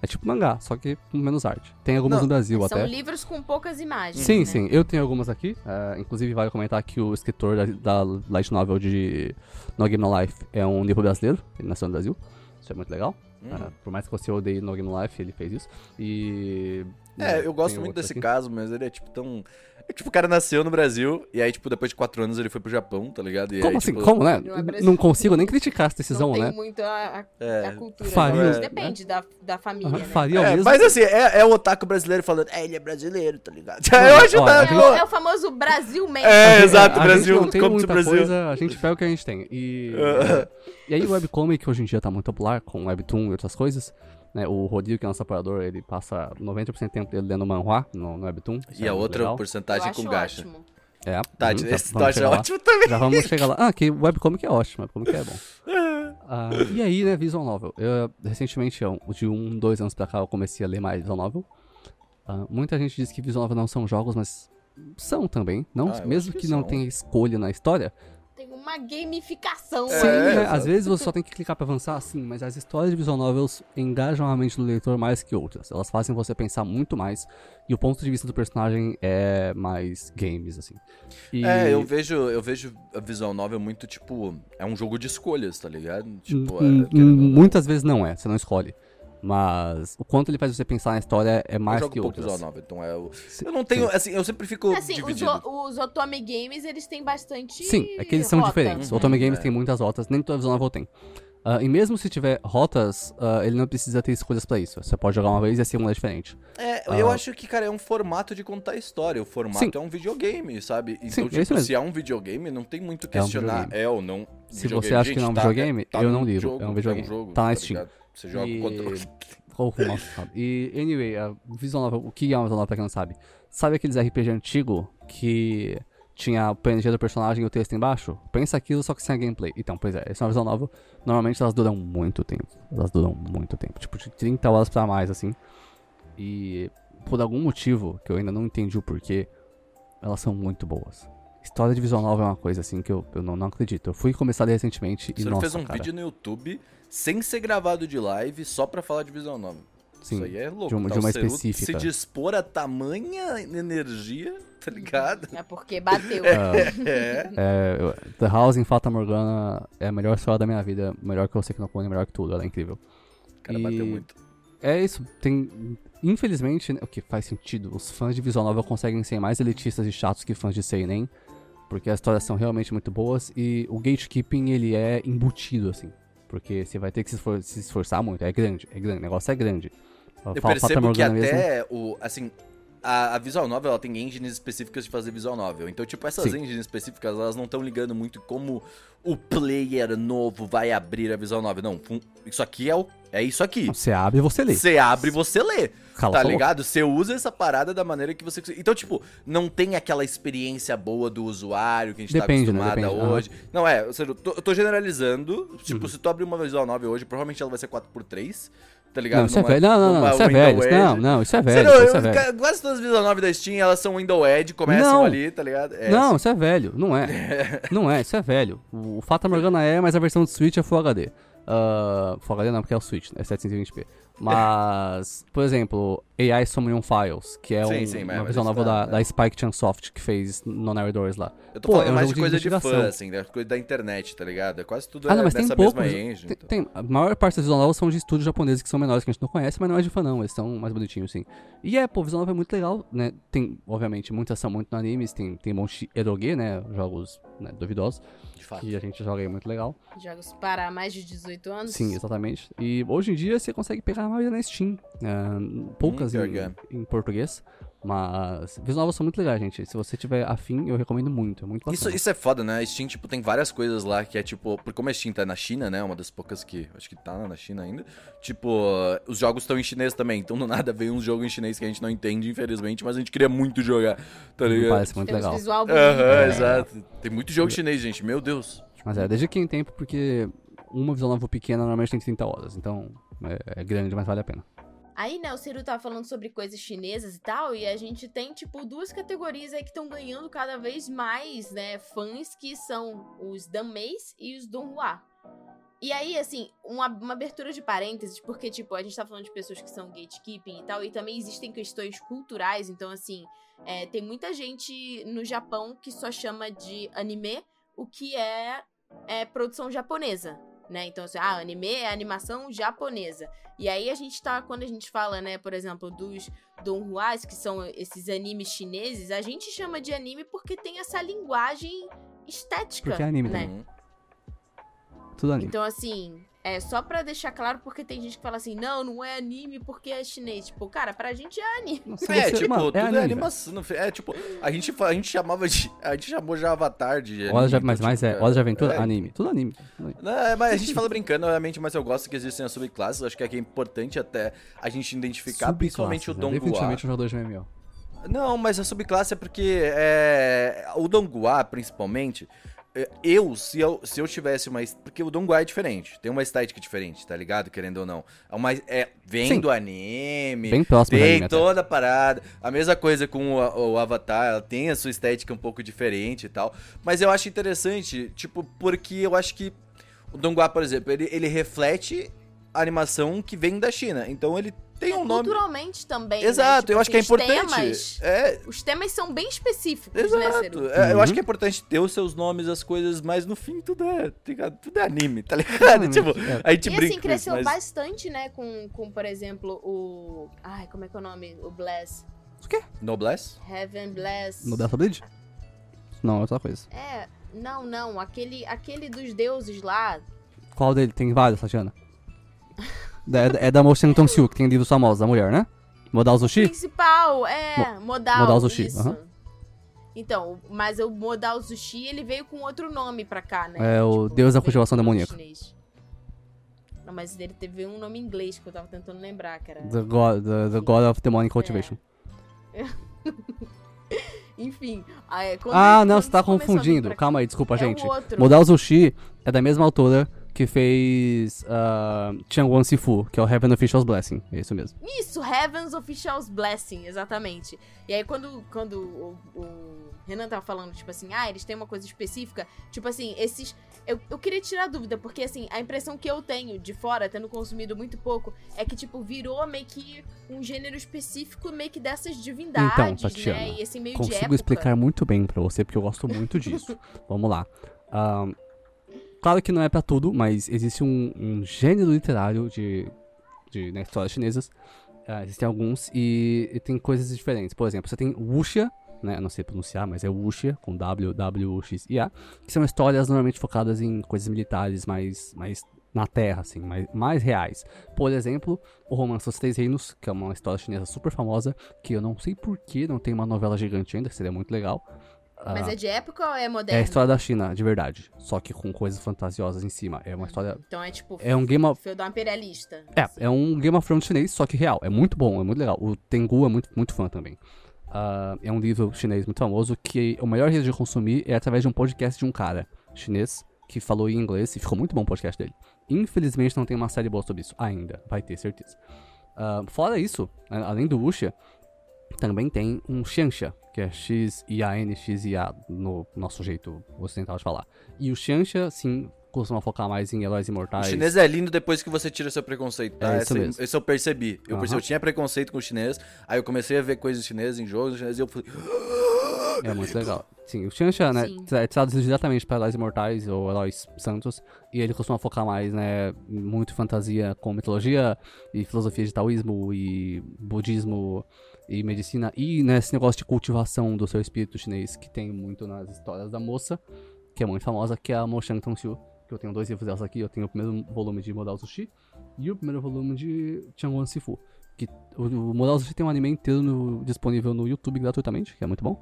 É tipo mangá, só que com menos arte. Tem algumas Não, no Brasil São até. livros com poucas imagens. Sim, né? sim, eu tenho algumas aqui. ah, inclusive, vale comentar que o escritor da, da Light Novel de No Game No Life é um livro brasileiro, ele nasceu no Brasil. Isso é muito legal. Hum. Ah, por mais que você odeie No Game No Life, ele fez isso. E. É, eu gosto muito desse aqui. caso, mas ele é tipo tão. Tipo, o cara nasceu no Brasil e aí, tipo, depois de quatro anos ele foi pro Japão, tá ligado? E Como aí, assim? tipo, Como, né? Não é. Não consigo nem criticar essa decisão, não tem né? muito a, a- É. a cultura. Faria, né? né? Depende da, da família, né? Faria o É, mesmo. mas assim, é, é o otaku brasileiro falando, é, ele é brasileiro, tá ligado? Eu acho tá, É, o, é o famoso Brasil mesmo. É, A gente- exato, a Brasil, gente não tem Brasil. coisa, a gente pega o que a gente tem. E, e aí o webcomic hoje em dia tá muito popular, com webtoon e outras coisas. Né? O Rodrigo, que é nosso apoiador, ele passa 90% do tempo dele lendo manhwa no, no webtoon. E é a muito outra legal. Porcentagem com gacha. ótimo. É, Tá, já esse vamos acha chegar lá. ótimo também. Já vamos chegar lá. Ah, que o webcomic é ótimo, webcomic é bom. Ah, e aí, né, Visual Novel. Eu, recentemente, eu, de um, dois anos pra cá, eu comecei a ler mais Visual Novel. Ah, muita gente diz que Visual Novel não são jogos, mas são também. Não, Ah, mesmo que, que não tenha escolha na história. Tem uma gamificação. É, Sim, né, às vezes você só tem que clicar pra avançar, sim, mas as histórias de Visual Novels engajam a mente do leitor mais que outras. Elas fazem você pensar muito mais, e o ponto de vista do personagem é mais games, assim. E- É, eu vejo, eu vejo a visual novel muito, tipo, é um jogo de escolhas, tá ligado? Tipo, Hum, é, ou não. muitas vezes não é, você não escolhe. Mas o quanto ele faz você pensar na história é eu mais jogo que outras. visual novel, então é o... Eu não tenho, sim. assim, eu sempre fico Assim, os, dividido. o- os Otome Games, eles têm bastante Sim, é que eles são rota. diferentes. Uhum, o Otome Games é. tem muitas rotas, nem toda Visual Novel tem. Ah, e mesmo se tiver rotas, ah, ele não precisa ter escolhas pra isso. Você pode jogar uma vez e a segunda é diferente. É, eu Ah. acho que, cara, é um formato de contar história. O formato Sim. é um videogame, sabe? Então, Sim, é tipo, isso mesmo. se é um videogame, não tem muito É um questionar. É, ou não. Se videogame. você acha que não é um tá- videogame, tá eu não ligo. jogo, É um videogame. jogo, Tá na Steam. ligado? Você joga E-. Oh, nossa, cara. E, anyway, a Visual Novel, o que é uma Visual Novel pra quem não sabe? Sabe aqueles RPG antigo que tinha o PNG do personagem e o texto embaixo? Pensa aquilo, só que sem a gameplay. Então, pois é, essa é uma Visual Novel. Normalmente elas duram muito tempo. Elas duram muito tempo. Tipo, de 30 horas pra mais, assim. E por algum motivo, que eu ainda não entendi o porquê, elas são muito boas. História de Visual Novel é uma coisa assim que eu, eu não, não acredito. Eu fui começar recentemente e Você nossa, fez um cara, vídeo no YouTube sem ser gravado de live, só pra falar de visual novel. Sim, Isso aí é louco. de uma- tá? de uma específica. Se dispor a tamanha energia, tá ligado? É porque bateu. É. É, eu- The House em Fata Morgana é a melhor história da minha vida. Melhor que eu sei que não Clone, melhor que tudo. Ela é incrível. O cara E- bateu muito. É isso. Tem. Infelizmente, né, o que faz sentido, os fãs de Visual Novel conseguem ser mais elitistas e chatos que fãs de Seinen. Porque as histórias são realmente muito boas e o gatekeeping ele é embutido, assim. Porque você vai ter que se, esfor- se esforçar muito. É grande, é grande. O negócio é grande. Eu Fa- Fata percebo que Morgana mesmo- até o. Assim, a, a Visual Novel ela tem engines específicas de fazer Visual Novel. Então, tipo, essas Sim. engines específicas, elas não estão ligando muito como o player novo vai abrir a Visual Novel. Não, isso aqui é, o, é isso aqui. Você abre e você lê. Você abre e você lê. Cala tá ligado? Você usa essa parada da maneira que você. Então, tipo, não tem aquela experiência boa do usuário que a gente Depende, tá né? acostumada Depende, aham. hoje. Não, é, ou seja, eu tô, eu tô generalizando. Tipo, Uhum. se tu abrir uma Visual Novel hoje, provavelmente ela vai ser 4x3. Tá ligado? Não, isso é Numa- velho. Não, não, não. Isso é velho. Edge. Não, não, isso é velho. Sério, Isso é velho. quase todas as Visual Novel da Steam, elas são Window Edge, começam Não. ali, tá ligado? É, não, isso é velho. Não é. não é, isso é velho. O Fata Morgana é, mas a versão do Switch é Full HD. Ah, Full HD não, porque é o Switch, né? É 720p. Mas, por exemplo, AI Summon Files, que é Sim, um, sim, uma visão nova tá- da, tá. da Spike Chunsoft, que fez Non Doors lá. Eu tô Pô, falando é um mais de coisa de, investigação. fã, assim, né? Coisa da internet, tá ligado? É quase tudo Ah, é não, mas tem mesma engine. Tem, então. tem- a maior parte das visual novels são de estúdios japoneses que são menores, que a gente não conhece, mas não é de fã não, eles são mais bonitinhos, sim. E é, pô, visual novel é muito legal, né? Tem, obviamente, muitas são muito no animes, tem, tem um monte de eroge, né? Jogos né, duvidosos, De fato. que a gente joga aí muito legal. Jogos para mais de 18 anos. Sim, exatamente. E hoje em dia você consegue pegar a maioria na Steam. é, poucas Hum, em, pior em português. Mas visual novels são muito legais, gente. Se você tiver afim, eu recomendo muito. É muito bacana. Isso, isso é foda, né? A Steam, tipo, tem várias coisas lá que é tipo. Porque como a Steam tá na China, né? Uma das poucas que. Acho que tá na China ainda. Tipo, os jogos estão em chinês também. Então do nada vem um jogo em chinês que a gente não entende, infelizmente, mas a gente queria muito jogar, tá ligado? Parece muito Tem legal. visual bonito, Aham, né? exato. Tem muito jogo chinês, gente. Meu Deus. Mas é, dediquem tempo porque uma visual novel pequena normalmente tem 30 horas. Então, é, é grande, mas vale a pena. Aí, né, o Ciro tava falando sobre coisas chinesas e tal, e a gente tem, tipo, duas categorias aí que estão ganhando cada vez mais, né, fãs, que são os Danmeis e os Donghua. E aí, assim, uma, uma abertura de parênteses, porque, tipo, a gente tá falando de pessoas que são gatekeeping e tal, e também existem questões culturais, então, assim, é, tem muita gente no Japão que só chama de anime o que é, é produção japonesa, né? Então, assim, ah, anime é animação japonesa. E aí a gente tá, quando a gente fala, né, por exemplo, dos donhuas, que são esses animes chineses, a gente chama de anime porque tem essa linguagem estética, Porque é anime né? também. Tudo anime. Então, assim, é só pra deixar claro, porque tem gente que fala assim, não, não é anime porque é chinês. Tipo, cara, pra gente é anime. Nossa, É, tipo, mano, tudo é, anime, velho. animação. não É, tipo, a gente, a gente chamava de. A gente chamou já Avatar de. Hora de, anime, mas, então, mas tipo, é, cara, Hora de Aventura, é, anime. Tudo anime. Tudo anime. Não, é, mas a gente fala brincando, obviamente, mas eu gosto que existem as subclasses. Acho que aqui é importante até a gente identificar, principalmente o né? Donghua. Definitivamente um jogador de MMO. Não, mas a subclasse é porque é, o Donghua, principalmente, é, eu se, eu, se eu tivesse uma... Porque o Donghua é diferente, tem uma estética diferente, tá ligado? Querendo ou não. É uma, é, vem Sim. do anime, Bem próximo tem anime até. toda a parada. A mesma coisa com o, o Avatar, ela tem a sua estética um pouco diferente e tal. Mas eu acho interessante, tipo, porque eu acho que o Donghua, por exemplo, ele, ele reflete a animação que vem da China. Então ele tem um nome... Culturalmente também. né? Exato, Tipo eu acho que é assim, os importante. Temas, É, os temas são bem específicos, né, Exato. Ciro? É, Eu Uhum. acho que é importante ter os seus nomes, as coisas, mas no fim tudo é? Tudo é anime, tá ligado? Exatamente, tipo, é. a gente E brinca assim, com cresceu isso, mas... bastante, né, com, com, por exemplo, o... Ai, como é que é o nome? O Bless. O quê? Noblesse? Heaven Bless. No Delta Bleed? Não, é outra coisa. É, não, não, aquele, aquele dos deuses lá. Qual dele? Tem vários, Tatiana. É, é da Motion Tong Siu, que tem livros famosos da mulher, né? Modal Sushi? Principal, é, modal. Modal Sushi, isso. aham. Então, mas o modal sushi, ele veio com outro nome pra cá, né? É o Deus da Cultivação Demoníaca. chinês. Não, mas ele teve um nome em inglês que eu tava tentando lembrar, que era... The God, the, the God of Demonic Cultivation. Enfim. ah, é, quando Ah, ele- não, você tá confundindo. Calma aí, desculpa, É gente. Modal Sushi é da mesma autora que fez uh, Changwon Sifu, que é o Heaven Official's Blessing. É isso mesmo. Isso, Heaven's Official's Blessing, exatamente. E aí, quando, quando o, o Renan tava falando, tipo assim, ah, eles têm uma coisa específica, tipo assim, esses. Eu, eu queria tirar a dúvida, porque assim, a impressão que eu tenho de fora, tendo consumido muito pouco, é que, tipo, virou meio que um gênero específico, meio que dessas divindades, Então, Tatiana, né? E assim, meio Consigo explicar muito bem pra você, porque eu gosto muito disso. Vamos lá. Ahn, claro que não é pra tudo, mas existe um, um gênero literário de, de né, histórias chinesas. Ah, existem alguns e, e tem coisas diferentes. Por exemplo, você tem wuxia, né? Não sei pronunciar, mas é wuxia, com W, W, X e A. Que são histórias normalmente focadas em coisas militares mais, mais na terra, assim, mais, mais reais. Por exemplo, o Romance dos Três Reinos, que é uma história chinesa super famosa, que eu não sei por que não tem uma novela gigante ainda, seria muito legal. Mas Ah, é de época ou é é moderno? a história da China, de verdade. Só que com coisas fantasiosas em cima. É uma história. Então é tipo. É um Game of. Feudal imperialista. É, é um Game of Thrones chinês, só que real. É muito bom, é muito legal. O Tengu é muito, muito fã também. Ah, é um livro chinês muito famoso que o melhor jeito de consumir é através de um podcast de um cara chinês que falou em inglês e ficou muito bom o podcast dele. Infelizmente não tem uma série boa sobre isso ainda. Vai ter, certeza. Ah, fora isso, a- além do Wuxia, também tem um Xianxia, que é X-I-A-N, X-I-A no nosso jeito ocidental de falar. E o Xianxia, sim, costuma focar mais em heróis O imortais. chinês é lindo depois que você tira seu preconceito, tá? É isso Essa- mesmo. Isso eu percebi. Eu, Aham. percebi, eu tinha preconceito com o chinês, aí eu comecei a ver coisas chinesas em jogos chineses e eu falei... É muito legal. Sim, o Xianxia, né, Sim. é traduzido diretamente para heróis imortais ou heróis santos, e ele costuma focar mais, né, muito fantasia com mitologia e filosofia de taoísmo e budismo e medicina, e nesse negócio de cultivação do seu espírito chinês, que tem muito nas histórias da moça, que é muito famosa, que é a Mo Shang Tong Xiu, que eu tenho dois livros delas aqui, eu tenho o primeiro volume de Modal Sushi e o primeiro volume de Changwon Sifu. Que o, o Modal Sushi tem um anime inteiro no- disponível no YouTube gratuitamente, que é muito bom.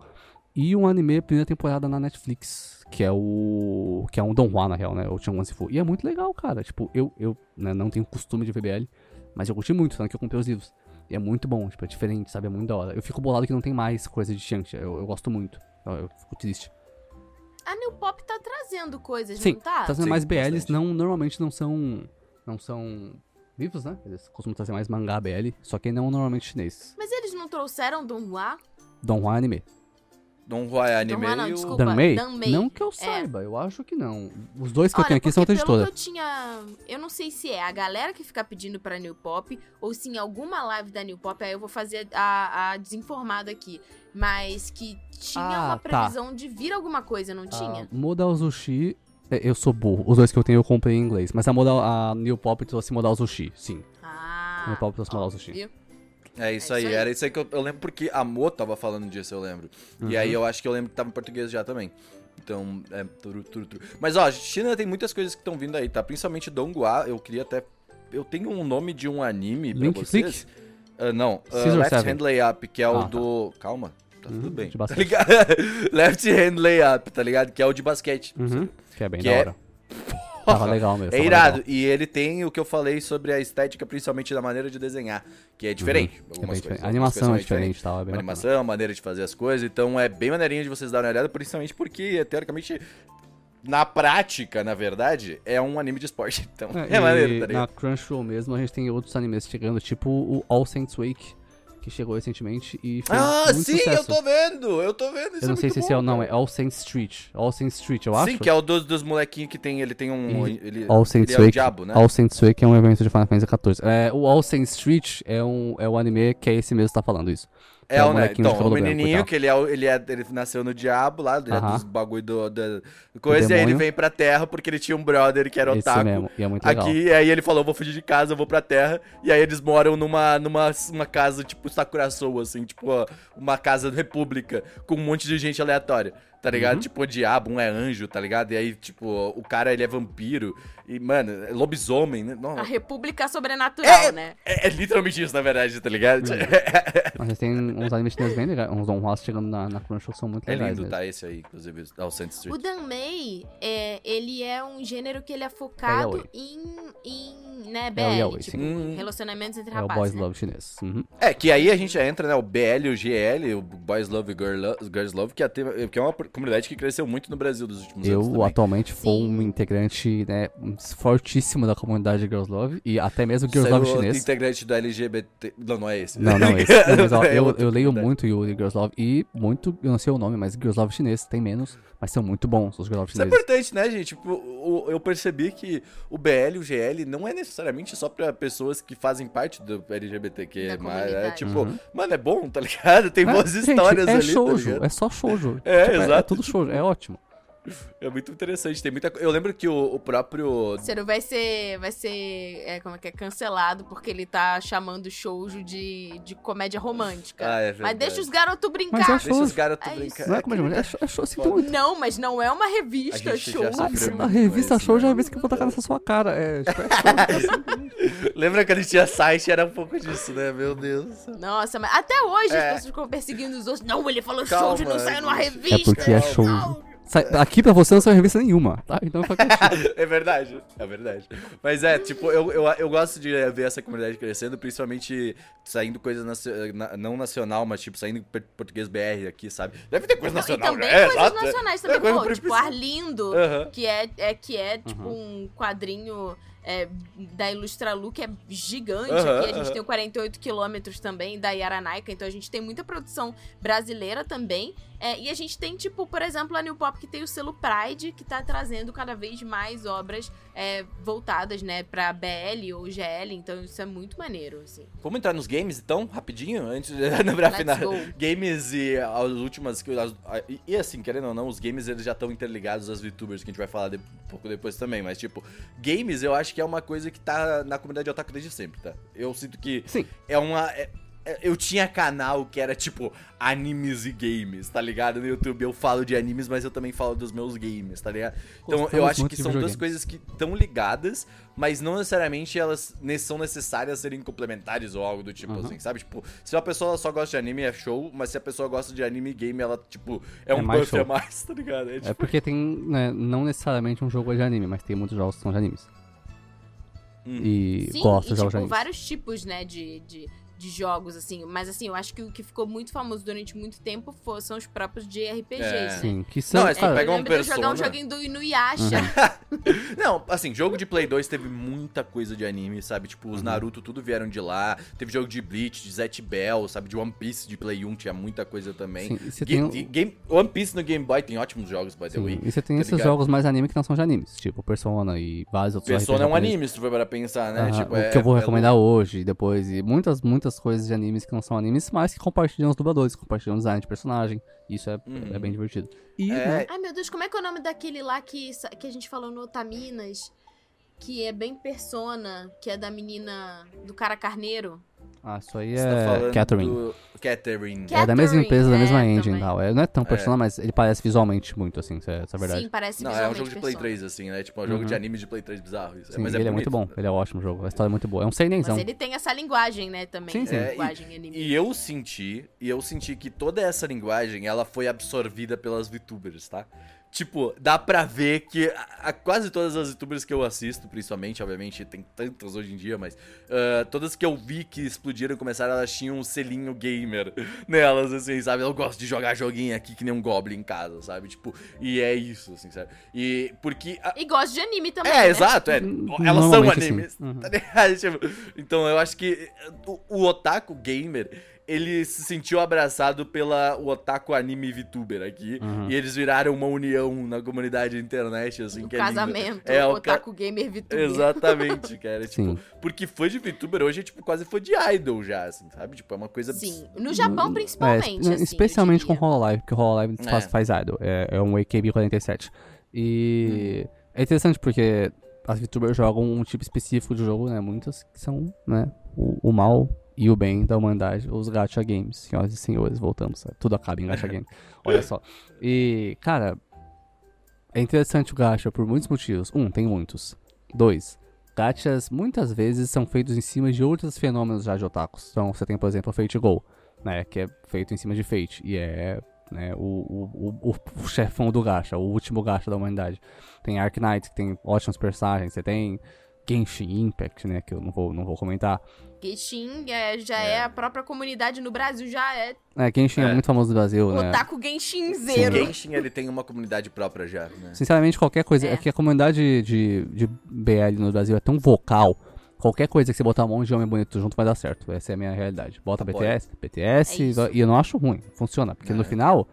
E um anime primeira temporada na Netflix, que é o. que é um Donghua, na real, né? O Changwon Sifu. E é muito legal, cara. Tipo, eu, eu né, não tenho costume de VBL, mas eu curti muito, tanto que eu comprei os livros. E é muito bom, tipo, é diferente, sabe? É muito da hora. Eu fico bolado que não tem mais coisa de Xianxia. Eu, eu gosto muito. Eu, eu fico triste. A New Pop tá trazendo coisas, Sim, não tá? trazendo Sim, mais BLs, bastante. não, normalmente não são. Não são vivos, né? Eles costumam trazer mais mangá BL, só que não normalmente chinês. Mas eles não trouxeram Donghua? Donghua anime. Don't Why Anime Donghua não, e o- desculpa. Danmei? Danmei. Não que eu É. saiba, eu acho que não. Os dois que eu Olha, tenho aqui são pelo editora. que eu tinha... Eu não sei se é a galera que fica pedindo pra New Pop ou se em alguma live da New Pop, aí eu vou fazer a, a desinformada aqui. Mas que tinha Ah, uma tá. previsão de vir alguma coisa, não A tinha? Modal Zushi, é, eu sou burro. Os dois que eu tenho eu comprei em inglês. Mas a Modal, a New Pop trouxe Modal Zushi, sim. Ah. New Pop trouxe Modal Zushi. viu? É isso É aí, isso aí. era isso aí que eu, eu lembro porque a Mo tava falando disso, eu lembro. E aí eu acho que eu lembro que tava em português já também. Então, é turu, turu, turu. Mas ó, China tem muitas coisas que estão vindo aí, tá? Principalmente Donghua, eu queria até. Eu tenho um nome de um anime pra Link vocês. Ah, não, Scissor Left Seven. Hand Layup, que é o Ah, tá. do. Calma, tá tudo Uhum, bem. de Tá basquete. ligado? Left Hand Layup, tá ligado? Que é o de basquete. Uhum, que é bem Que da é- hora. Tava legal mesmo. É irado. legal. E ele tem o que eu falei sobre a estética, principalmente da maneira de desenhar, que é diferente. É algumas bem diferente. A animação é diferente, tá? É bem bacana. animação, a maneira de fazer as coisas. Então é bem maneirinho de vocês darem uma olhada, principalmente porque, teoricamente, na prática, na verdade, é um anime de esporte. Então é, É, maneiro, tá na ligado? Crunchyroll mesmo, a gente tem outros animes chegando, tipo o All Saints Wake, que chegou recentemente e fez Ah, muito sim, sucesso. eu tô vendo, eu tô vendo. Isso Eu não é sei se esse é o não, é. All Saints Street. All Saints Street, eu acho. Sim, que é o dos, dos molequinhos que tem. Ele tem um. E Ele, All Saints ele é o diabo, né? All Saints Wake é um evento de Final Fantasy XIV. É, o All Saints Street é, um, é o anime que é esse mesmo que tá falando isso. É, é o né? Então, o menininho, que ele, é, ele, é, ele nasceu no diabo lá, ele é Aham. dos bagulho do, do coisa, e aí ele vem pra terra porque ele tinha um brother que era Esse otaku. mesmo, e é muito legal. Aqui, e aí ele falou, vou fugir de casa, eu vou pra terra. E aí eles moram numa, numa uma casa, tipo, Sakuraçou, assim, tipo, uma casa república, com um monte de gente aleatória, tá ligado? Uhum. Tipo, o diabo, um é anjo, tá ligado? E aí, tipo, o cara, ele é vampiro. E, mano, é lobisomem, né? Não, A República Sobrenatural, né? é, é literalmente isso, na verdade, tá ligado? Uhum. Mas tem uns animes chineses bem legais, uns donhuas chegando na, na Crunchyroll são muito É legais lindo, mesmo. tá? Esse aí, inclusive, ao Saint Street. O Danmei, é, ele é um gênero que ele é focado yaoi. em, em né, É o BL, yaoi, tipo, sim. Hum. relacionamentos entre É o rapazes, Boys né? Love chinês. Uhum. É, que aí a gente já entra, né? O BL, o GL, o Boys Love e Girl Girls Love, que é, tem- que é uma comunidade que cresceu muito no Brasil dos últimos anos. Eu atualmente sou um integrante né, fortíssimo da comunidade Girls Love e até mesmo Girls Saiu Love chinês. integrante do LGBT. Não, não é esse. Não, não é esse. Não, mas, ó, É eu, eu leio muito Yuri Girls Love e muito, eu não sei o nome, mas Girls Love chinês tem menos, mas são muito bons os Girls Love Isso é chineses. importante, né, gente? Tipo, eu percebi que o BL e o GL não é necessariamente só pra pessoas que fazem parte do LGBTQ, mas é tipo, Uhum. mano, é bom, tá ligado? Tem boas gente, histórias é ali. tá shoujo, ligado? é só shoujo. É, Tipo, É, exato. tudo shoujo, é ótimo. É muito interessante. Tem muita Eu lembro que o, o próprio. Ciro vai ser, vai ser, é, como é que é, cancelado porque ele tá chamando shoujo de, de comédia romântica. Ah, é mas verdade. deixa os garotos brincar. Mas é Deixa os garotos É isso. brincar. Não é como é, é, shou- é assim. Não, mas não é uma revista A já sofreu Ah, muito a revista esse, shoujo é né? a vez que eu vou tacar nessa sua cara. É, tipo, é shoujo, assim. Lembra quando tinha site? Era um pouco disso, né? Meu Deus. Nossa, mas até hoje É. as pessoas ficam perseguindo os outros. Não, ele falou Calma, shoujo, não saiu numa revista. É porque é Calma. Aqui pra você não saiu revista nenhuma, tá? Então. É verdade, é verdade. Mas é, tipo, eu, eu, eu gosto de ver essa comunidade crescendo, principalmente saindo coisas na- não nacional, mas tipo, saindo português BR aqui, sabe? Deve ter coisa Não, nacional, e também né? coisas é. nacionais É também. coisa Pô, tipo. Arlindo, Aham. que é, é, que é tipo Uhum. um quadrinho é, da Ilustralu, que é gigante. Aham, Aqui a gente tem o 48 quilômetros também da Yaranaica, então a gente tem muita produção brasileira também. É, e a gente tem, tipo, por exemplo, a New Pop que tem o selo Pride, que tá trazendo cada vez mais obras é, voltadas, né, pra BL ou GL, então isso é muito maneiro, assim. Vamos entrar nos games então, rapidinho, antes de Let's final. go. Games e as últimas. as- e, assim, querendo ou não, os games eles já estão interligados aos VTubers, que a gente vai falar de- um pouco depois também. Mas, tipo, games eu acho que é uma coisa que tá na comunidade otaku desde sempre, tá? Eu sinto que Sim. é uma. é- eu tinha canal que era tipo animes e games, tá ligado? No YouTube eu falo de animes, mas eu também falo dos meus games, tá ligado? Então eu Gostamos acho muito que de são duas coisas que estão ligadas, mas não necessariamente elas são necessárias serem complementares ou algo do tipo Uhum. assim, sabe? Tipo, se uma pessoa só gosta de anime é show, mas se a pessoa gosta de anime e game, ela, tipo, é um mais buff show. a mais, tá ligado? É, É tipo, porque tem, né, não necessariamente um jogo é de anime, mas tem muitos jogos que são de animes. Hum. E Sim, gosto e, de jogos de tipo, animes. vários tipos, né, de, de, de jogos, assim. Mas, assim, eu acho que o que ficou muito famoso durante muito tempo foi- são os próprios de RPGs, É. né? Sim, que são. Não, é cara, pega eu um lembro de eu jogar um Persona. joguinho do Inuyasha. Não, assim, jogo de Play 2 teve muita coisa de anime, sabe? Tipo, Uhum. os Naruto tudo vieram de lá. Teve jogo de Bleach, de Zet Bell, sabe? De One Piece de Play 1 tinha muita coisa também. Sim, e você Ga- tem Game- One Piece no Game Boy tem ótimos jogos, by the sim, way. e você tem tá esses ligado? jogos mais anime que não são de animes, tipo Persona e vários outros Persona RPG é um anime, se tu for para pensar, né? Aham, Tipo, o é- que eu vou é recomendar hoje, depois, e muitas, muitas coisas de animes que não são animes, mas que compartilham os dubladores, compartilham o design de personagem. Isso é, Uhum. é bem divertido. E, É, né, Ai, meu Deus, como é que é o nome daquele lá que, que a gente falou no Otaminas? Que é bem persona, que é da menina do cara carneiro. ah, isso aí Você tá é falando Catherine. do Catherine. Cat- É da mesma empresa, da mesma é, engine e tal. É, não é tão persona, mas ele parece visualmente muito, assim, essa é a verdade. Sim, parece Não, é um visualmente jogo de Play persona. 3, assim, né? Tipo, é um jogo Uhum. de anime de Play 3 bizarro. Isso. Sim, Mas é ele é bonito. muito bom, ele é um ótimo jogo, a história é muito boa. É um seinenzão. Mas ele tem essa linguagem, né, também. Sim, sim. É, linguagem anime. E eu senti, e eu senti que toda essa linguagem, ela foi absorvida pelas VTubers, tá? Tipo, dá pra ver que a, a- quase todas as VTubers que eu assisto, principalmente, obviamente, tem tantas hoje em dia, mas ah, todas que eu vi que explodiram e começaram, elas tinham um selinho gamer nelas, assim, sabe? Eu gosto de jogar joguinho aqui que nem um Goblin em casa, sabe? Tipo, e é isso, assim, sabe? E porque... a- E gosta de anime também, é, né? exato, é. Hum, Elas são normalmente, sim. animes. Uhum. Tá ligado? Tipo, então eu acho que o, o otaku gamer, ele se sentiu abraçado pela o otaku anime VTuber aqui. Uhum. E eles viraram uma união na comunidade internet, assim, O que é casamento, É, o o ca- Otaku Gamer VTuber. Exatamente, cara. Tipo, porque fã de VTuber hoje é tipo quase fã de idol já, assim, sabe? Tipo, é uma coisa Sim, no Japão É, principalmente, espe- assim, especialmente com. Hololive, porque o Hololive faz, É. faz idol. É, é um AKB47. E Uhum. é interessante porque as VTubers jogam um tipo específico de jogo, né? Muitas que são, né? O, o mal e o bem da humanidade, os gacha games. Senhoras e senhores, voltamos. sabe? Tudo acaba em gacha game. Olha só. E, cara, é interessante o gacha por muitos motivos. Um, tem muitos. Dois, gachas muitas vezes são feitos em cima de outros fenômenos já de otakus. Então, você tem, por exemplo, o Fate Go, né? Que é feito em cima de Fate. E é né, o, o, o, o chefão do gacha, o último gacha da humanidade. Tem Ark Knight, que tem ótimos personagens. Você tem Genshin Impact, né? Que eu não vou, não vou comentar. Genshin é, já é. É. a própria comunidade no Brasil, já é É, Genshin é, É. muito famoso no Brasil, né? Otaku Genshinzeiro. O Genshin, ele tem uma comunidade própria já, né? Sinceramente, qualquer coisa. É. É, que a comunidade de, de BL no Brasil é tão vocal. Qualquer coisa que você botar um monte de homem bonito junto vai dar certo. Essa é a minha realidade. Bota Apoio. BTS, BTS, É e eu não acho ruim. Funciona. Porque no É. final,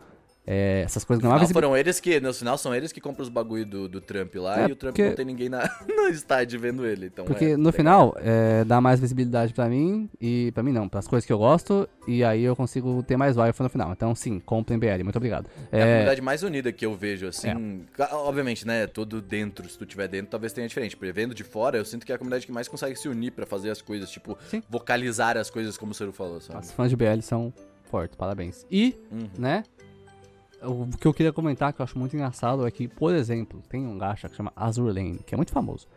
é, essas coisas não foram eles que, no final, são eles que compram os bagulho do, do Trump lá É, e o Trump porque- não tem ninguém na, no estádio vendo ele. Então, Porque é, no é- final, é, dá mais visibilidade pra mim, e pra mim não, pras coisas que eu gosto, e aí eu consigo ter mais wife no final. Então, sim, comprem BL, muito obrigado. É a É, comunidade mais unida que eu vejo, assim. ca- Obviamente, né? Todo dentro, se tu tiver dentro, talvez tenha diferente. Porque vendo de fora, eu sinto que é a comunidade que mais consegue se unir pra fazer as coisas, tipo, Sim. vocalizar as coisas como o Ciro falou, sabe? Os fãs de BL são fortes, parabéns. E, Uhum. né, o que eu queria comentar, que eu acho muito engraçado, é que, por exemplo, tem um gacha que chama Azur Lane, que é muito famoso.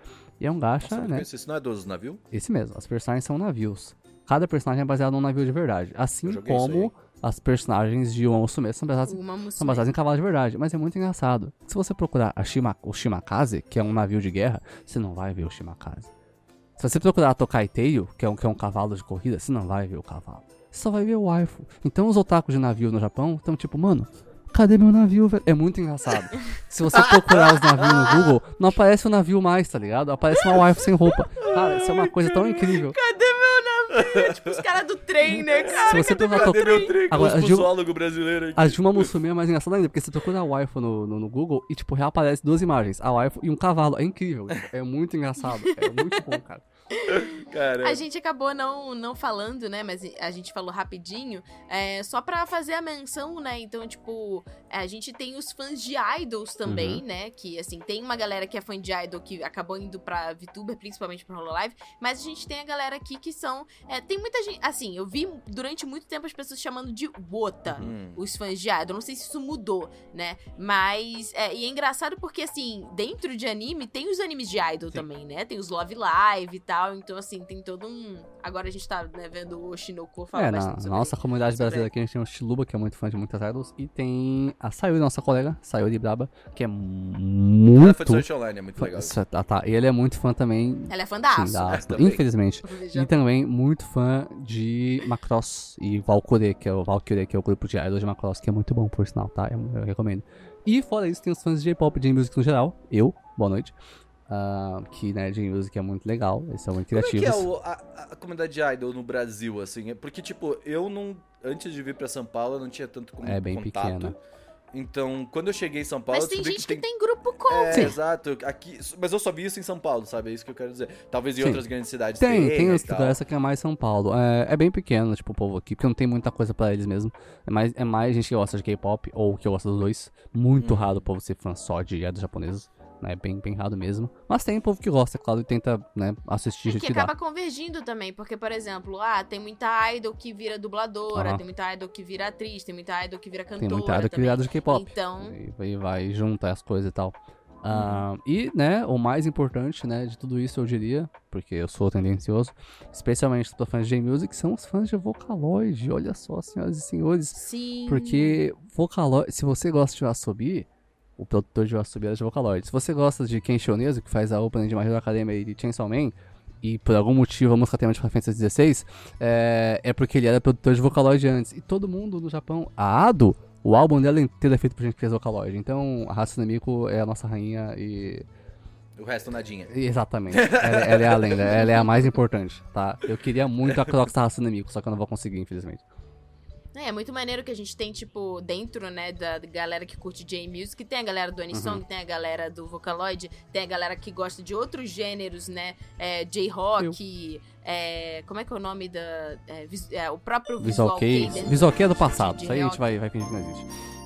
E é um gacha, Nossa, né, isso, não é dos navios? esse mesmo, as personagens são navios. Cada personagem é baseado num navio de verdade. Assim como as personagens de One Musume são baseadas Uma são baseadas em cavalos de verdade, mas é muito engraçado. Se você procurar a Shima, o Shimakaze, que é um navio de guerra, você não vai ver o Shimakaze. Se você procurar a Tokaiteio, que é um, que é um cavalo de corrida, você não vai ver o cavalo. Você só vai ver o waifu. Então os otakus de navio no Japão estão tipo, mano, cadê meu navio, velho? É muito engraçado. Se você procurar os navios no Google, não aparece o navio mais, tá ligado? Aparece uma waifu sem roupa. Cara, isso é uma coisa tão incrível. Cadê meu navio? tipo os caras do trem, né, cara? Se você procurar Cadê meu trem? Agora, Gil- zoólogo brasileiro aqui. A de uma Musume é mais engraçada ainda, porque você procura a waifu no, no, no Google e, tipo, reaparece duas imagens. A waifu e um cavalo. É incrível. tipo, é muito engraçado. É muito bom, cara. Cara, A gente acabou não, não falando, né? Mas a gente falou rapidinho. É, só pra fazer a menção, né? Então, tipo, a gente tem os fãs de idols também, Uhum. né? Que, assim, tem uma galera que é fã de idol que acabou indo pra VTuber, principalmente pra Hololive. Mas a gente tem a galera aqui que são. é, tem muita gente. Assim, eu vi durante muito tempo as pessoas chamando de Wota. Hum. Os fãs de idol, não sei se isso mudou, né? Mas. É, e é engraçado porque, assim, dentro de anime, tem os animes de idol Sim. também, né? Tem os Love Live e tal. Tal. Então, assim, tem todo um. Agora a gente tá né, vendo o Shinoko falar É, na, bastante na sobre nossa comunidade sobre- brasileira aqui a gente tem o Shiluba, que é muito fã de muitas idols, e tem a Sayuri, nossa colega, Sayuri Braba, que é Ela muito... foi do Sword Online, é muito legal. Ah, tá. E ele é muito fã também, Ela é fã da sim, Aço. da infelizmente. E também muito fã de Macross e Valkyrie, que é o Valkyrie, que é o grupo de idols de Macross, que é muito bom, por sinal, tá? Eu, eu recomendo. E fora isso, tem os fãs de J-pop e J-Music no geral. Eu, boa noite. Ah, que, né, J-Music é muito legal, eles são muito Como é que criativos. é o- a, a comunidade de idol no Brasil, assim? É Porque, tipo, eu não. Antes de vir pra São Paulo, eu não tinha tanto como É bem contato. pequena. Então, quando eu cheguei em São Paulo, Mas tem gente que que tem. tem grupo com. É, Sim. exato. Aqui, mas eu só vi isso em São Paulo, sabe? É isso que eu quero dizer. Talvez em Sim. outras grandes cidades Tem, tem tal. essa que é mais São Paulo. É, é bem pequeno, tipo, o povo aqui, porque não tem muita coisa pra eles mesmo. É mais, é mais gente que gosta de K-pop, ou que gosta dos dois. Muito Uhum. raro o povo ser fã só de idols japoneses. Né? Bem, bem raro mesmo. Mas tem povo que gosta, é claro, e tenta, né, assistir É o jeito que que dá. acaba convergindo também, porque, por exemplo, ah, tem muita idol que vira dubladora, tem muita idol que vira atriz, tem muita idol que vira cantora. Tem muita área que virada de K-pop. Então, E vai, vai junta as coisas e tal. Ah, e, né, o mais importante, né, de tudo isso eu diria, porque eu sou tendencioso, especialmente para fãs de J-Music, são os fãs de Vocaloid. Olha só, senhoras e senhores. sim. Porque Vocaloid, se você gosta de Wasobi, o produtor de Wasobi era de Vocaloid. Se você gosta de Ken Shionezu, que faz a opening de My Hero Academia e de Chainsaw Man, e por algum motivo a música tema de Final Fantasy XVI, é, é porque ele era produtor de Vocaloid antes. E todo mundo no Japão, a Ado, o álbum dela inteiro é feito por gente que fez Vocaloid. Então a Hatsune Miku é a nossa rainha e... O resto nadinha. Exatamente. ela, ela é a lenda, ela é a mais importante, tá? Eu queria muito a Crocs da Hatsune Miku, só que eu não vou conseguir, infelizmente. É, é muito maneiro que a gente tem, tipo, dentro, né, da galera que curte J-Music, tem a galera do Anisong, Uhum. tem a galera do Vocaloid, tem a galera que gosta de outros gêneros, né, é, J-Rock, é, como é que é o nome da... é, é, o próprio Visual Visual Kei. dentro Visual Kei é do passado. Isso aí a gente vai, vai fingir que não existe.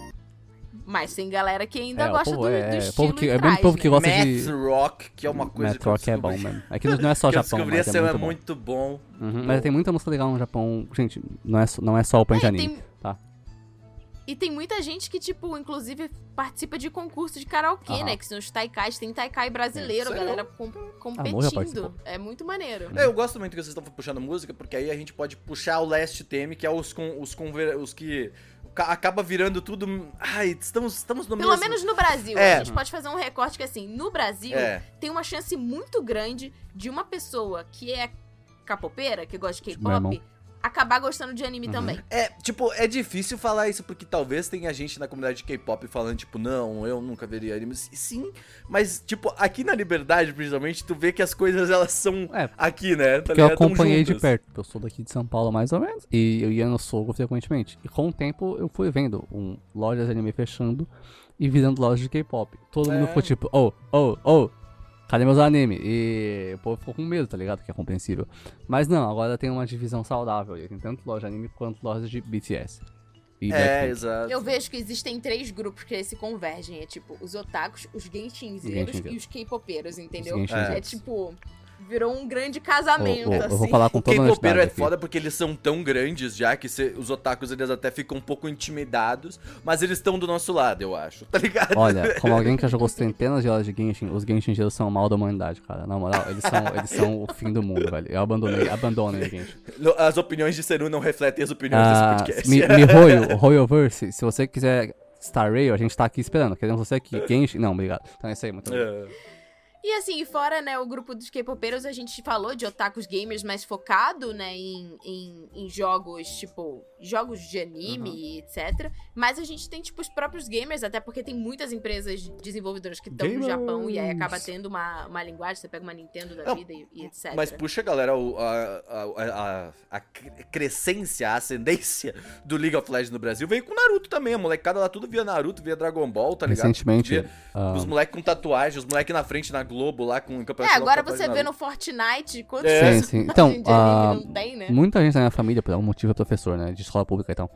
Mas tem galera que ainda É, o gosta povo do, é- do é, estilo povo que- e é bem povo que né? gosta Math de- Rock, que é uma coisa Math Rock é bom mesmo. É que não é só Japão, descobri mas é muito é bom. muito bom. Uhum, Mas tem muita música legal no Japão. Gente, não é, só- não é só É, anime. tem- tá. E tem muita gente que, tipo, inclusive participa de concurso de karaokê, né? Que são os taikais. Tem taikai brasileiro, É, galera com, Amor já competindo. É muito maneiro. É, eu gosto muito que vocês estão puxando música, porque aí a gente pode puxar o last theme, que é os, com, os, conver, os que acaba virando tudo. Ai, estamos, estamos no Pelo mesmo. menos no Brasil. É. A gente pode fazer um recorte que, assim, no Brasil, É, tem uma chance muito grande de uma pessoa que é capopeira, que gosta de. K-pop, acabar gostando de anime Uhum. também. é, tipo, é difícil falar isso, porque talvez tenha gente na comunidade de K-pop falando, tipo, não, eu nunca veria animes. Sim, mas, tipo, aqui na Liberdade, principalmente, tu vê que as coisas, elas são É, aqui, né? Tá porque eu acompanhei de perto. Eu sou daqui de São Paulo, mais ou menos. E eu ia no Sogo frequentemente. E com o tempo eu fui vendo um lojas de anime fechando e virando lojas de K-pop. Todo mundo É. ficou tipo, oh, oh, oh. Cadê meus anime? E o povo ficou com medo, tá ligado? Que é compreensível. Mas não, agora tem uma divisão saudável. Tem tanto loja de anime quanto lojas de BTS. E É, Blackpink. exato. Eu vejo que existem três grupos que se convergem. É tipo, os otakus, os genshinzeiros e os K-popeiros, entendeu? Os Genshinzeiros. É tipo, virou um grande casamento, eu assim. vou falar com O toda K-popeiro honestidade é aqui. foda porque eles são tão grandes já que cê- os otakus eles até ficam um pouco intimidados, mas eles estão do nosso lado, eu acho. Tá ligado? Olha, como alguém que já jogou centenas de horas de Genshin, os Genshinzeiros são o mal da humanidade, cara. Na moral, eles são, eles são o fim do mundo, velho. Eu abandonei, abandonei o Genshin. As opiniões de Seru não refletem as opiniões Ah, desse podcast. Mi- Mihoyo, Royoverse, se você quiser Star Rail, a gente tá aqui esperando. Queremos você aqui. Genshin... Não, obrigado. Então é isso aí, muito obrigado. É. E assim, fora, né, o grupo dos K-popeiros, a gente falou de otakus gamers mais focado, né, em, em, em jogos, tipo, jogos de anime Uhum. e etc. Mas a gente tem, tipo, os próprios gamers, até porque tem muitas empresas desenvolvedoras que estão no. Japão e aí acaba tendo uma, uma linguagem, você pega uma Nintendo da Não, vida e, e etc. Mas puxa, galera, o- a, a, a, a cre- crescência, a ascendência do League of Legends no Brasil veio com Naruto também. A molecada lá tudo via Naruto, via Dragon Ball, tá ligado? Recentemente, Via ah, Os moleques com tatuagem, os moleques na frente na Globo lá com o É, campeonato. agora Naruto, você vê no. Fortnite quantos É. sim, sim. Então, de ah, não tem, né? muita gente da minha família, por algum motivo, é professor, né? De escola pública e tal.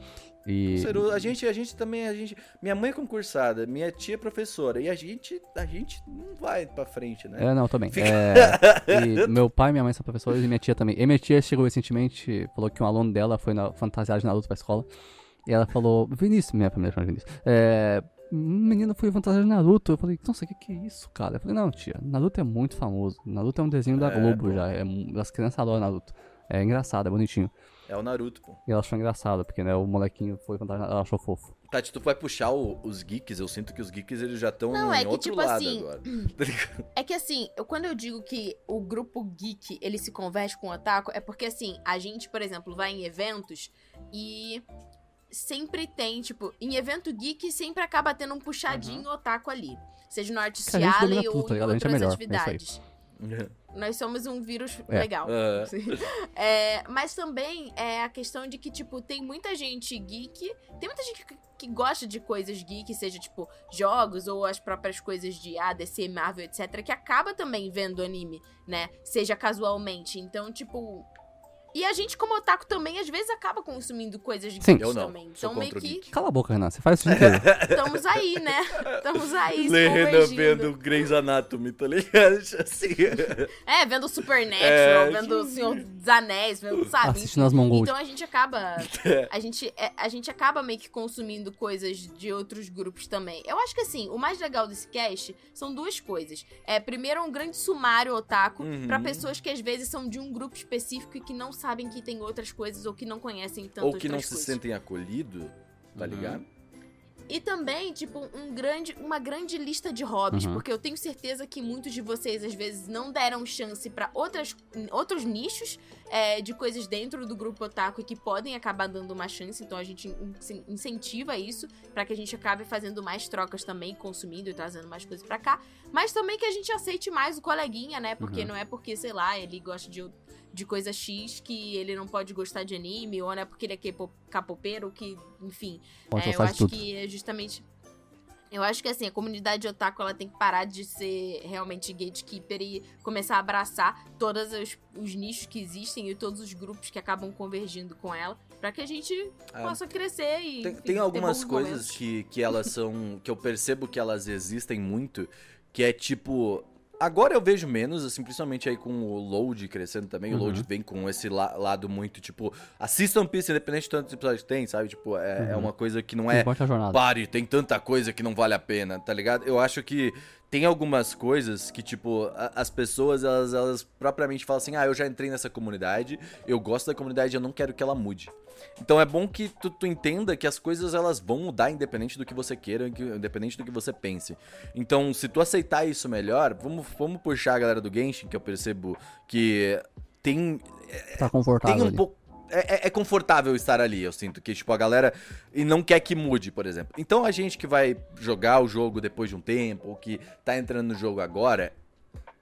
E... Seru, a gente, a gente também, a gente. Minha mãe é concursada, minha tia é professora, e a gente, a gente não vai pra frente, né? É, não, também. Fica- É, e meu pai e minha mãe são professores e minha tia também. E minha tia chegou recentemente, falou que um aluno dela foi na fantasiar de Naruto pra escola. E ela falou, Vinícius, minha família chama Vinícius. É, um menino foi fantasia de Naruto. Eu falei, nossa, o que, que é isso, cara? Eu falei, não, tia, Naruto é muito famoso. Naruto é um desenho da É, Globo pô. já. É, as crianças adoram Naruto. É engraçado, é bonitinho. É o Naruto, pô. E ela achou engraçado, porque né, o molequinho foi fantasia, ela achou fofo. Tati, tu vai puxar o- os geeks, eu sinto que os geeks eles já estão Não, em é que, outro tipo lado assim, agora. Tá? É que assim, eu, quando eu digo que o grupo geek ele se converte com o otaku, é porque assim, a gente, por exemplo, vai em eventos e sempre tem, tipo, em evento geek sempre acaba tendo um puxadinho otaku ali. Seja no Artist Que a gente domina Alley tudo, ou tá em ligado? A gente é outras é aí. atividades. Nós somos um vírus É. legal. É. É, mas também é a questão de que, tipo, tem muita gente geek, tem muita gente que, que gosta de coisas geek, seja, tipo, jogos ou as próprias coisas de ADC, Marvel, etc., que acaba também vendo anime, né? Seja casualmente. Então, tipo. E a gente, como otaku, também, às vezes, acaba consumindo coisas Sim. geeks Eu não, também. sou Então, meio que geek. Cala a boca, Renan. Você faz isso dia inteiro. estamos aí, né? Estamos aí, Lê Renan vendo Grey's Anatomy, tá ligado? Assim. É, vendo Supernatural, É, vendo o Senhor dos Anéis, vendo, sabe? Assistindo as Mongols. Então a gente acaba. A gente, é, a gente acaba meio que consumindo coisas de outros grupos também. Eu acho que assim, o mais legal desse cast são duas coisas. É, primeiro, um grande sumário otaku Uhum. pra pessoas que às vezes são de um grupo específico e que não sabem que tem outras coisas ou que não conhecem tanto Ou que não se coisas. sentem acolhidos, tá Uhum. ligado? E também, tipo, um grande, uma grande lista de hobbies, Uhum. porque eu tenho certeza que muitos de vocês, às vezes, não deram chance pra outras, outros nichos é, de coisas dentro do grupo otaku e que podem acabar dando uma chance. Então a gente in- incentiva isso pra que a gente acabe fazendo mais trocas também, consumindo e trazendo mais coisas pra cá. Mas também que a gente aceite mais o coleguinha, né? Porque Uhum. não é porque, sei lá, ele gosta de de coisa X que ele não pode gostar de anime, ou não é porque ele é capopeiro, que, enfim, Pode é, eu acho tudo. que é justamente. Eu acho que assim, a comunidade otaku ela tem que parar de ser realmente gatekeeper e começar a abraçar todos os, os nichos que existem e todos os grupos que acabam convergindo com ela, pra que a gente Ah, possa crescer e. Tem, enfim, tem algumas coisas momentos. que, que elas são. que eu percebo que elas existem muito, que é tipo. Agora eu vejo menos, assim, principalmente aí com o load crescendo também. O load Uhum. vem com esse la- lado muito, tipo, assista One Piece, independente de tantos episódios que tem, sabe? Tipo, é, é Uhum. uma coisa que não é. Pare, tem tanta coisa que não vale a pena, tá ligado? Eu acho que tem algumas coisas que, tipo, a- as pessoas, elas, elas propriamente falam assim: ah, eu já entrei nessa comunidade, eu gosto da comunidade, eu não quero que ela mude. Então é bom que tu, tu entenda que as coisas elas vão mudar independente do que você queira, que- independente do que você pense. Então, se tu aceitar isso melhor, vamos, vamos puxar a galera do Genshin, que eu percebo que tem Tá confortável tem um pouco. É, é- é confortável estar ali, eu sinto que, tipo, a galera. E não quer que mude, por exemplo. Então a gente que vai jogar o jogo depois de um tempo, ou que tá entrando no jogo agora,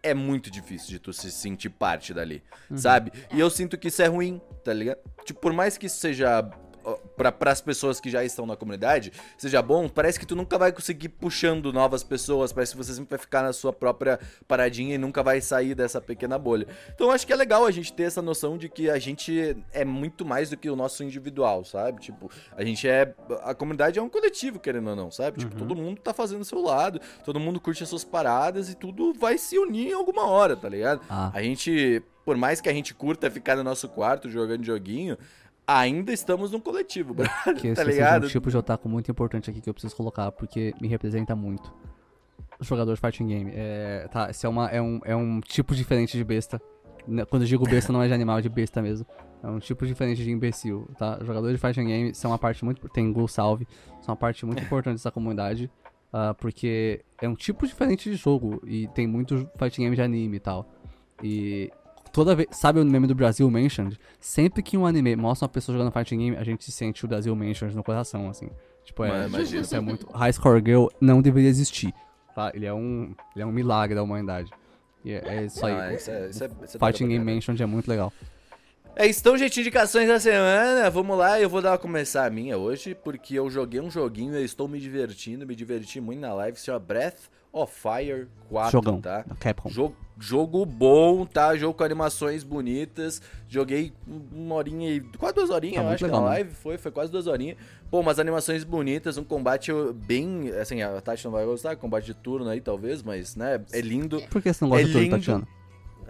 é muito difícil de tu se sentir parte dali, Uhum. sabe? E eu sinto que isso é ruim, tá ligado? Tipo, por mais que isso seja. Pra, pras pessoas que já estão na comunidade, seja bom, parece que tu nunca vai conseguir puxando novas pessoas, parece que você sempre vai ficar na sua própria paradinha e nunca vai sair dessa pequena bolha. Então eu acho que é legal a gente ter essa noção de que a gente é muito mais do que o nosso individual, sabe? Tipo, a gente é. A comunidade é um coletivo, querendo ou não, sabe? Tipo, Uhum. todo mundo tá fazendo o seu lado, todo mundo curte as suas paradas e tudo vai se unir em alguma hora, tá ligado? Ah, A gente, por mais que a gente curta ficar no nosso quarto jogando joguinho, ainda estamos num coletivo, brother, que tá esse ligado? é um tipo de otaku muito importante aqui que eu preciso colocar, porque me representa muito. Jogador de fighting game. É, tá, esse é, uma, é, um, é um tipo diferente de besta. Quando eu digo besta, não é de animal, é de besta mesmo. É um tipo diferente de imbecil, tá? Jogadores de fighting game são uma parte muito... Tem Gol Salve, são uma parte muito importante dessa comunidade. ah, porque é um tipo diferente de jogo e tem muito fighting game de anime e tal. E toda vez. Sabe o meme do Brasil Mentioned? Sempre que um anime mostra uma pessoa jogando fighting game, a gente sente o Brasil Mentioned no coração, assim. Tipo, é. Mas. Isso é muito. High Score Girl não deveria existir. Tá? Ele é um. Ele é um milagre da humanidade. E é, é isso aí. Ah, isso é- isso é- isso é fighting Game. Mentioned é muito legal. É isso, então, gente, indicações da semana. Vamos lá, eu vou dar começar a minha hoje, porque eu joguei um joguinho, eu estou me divertindo, me diverti muito na live, se chama Breath of Fire 4, Jogão. tá? Capcom. Jogo, jogo bom, tá? Jogo com animações bonitas. Joguei uma horinha e. Quase duas horinhas, Tá eu acho legal, que na né? live foi, foi quase duas horinhas. Pô, umas animações bonitas, um combate bem. Assim, a Tati não vai gostar, combate de turno aí, talvez, mas, né? É lindo. Por que você não gosta É de turno, lindo. Tatiana?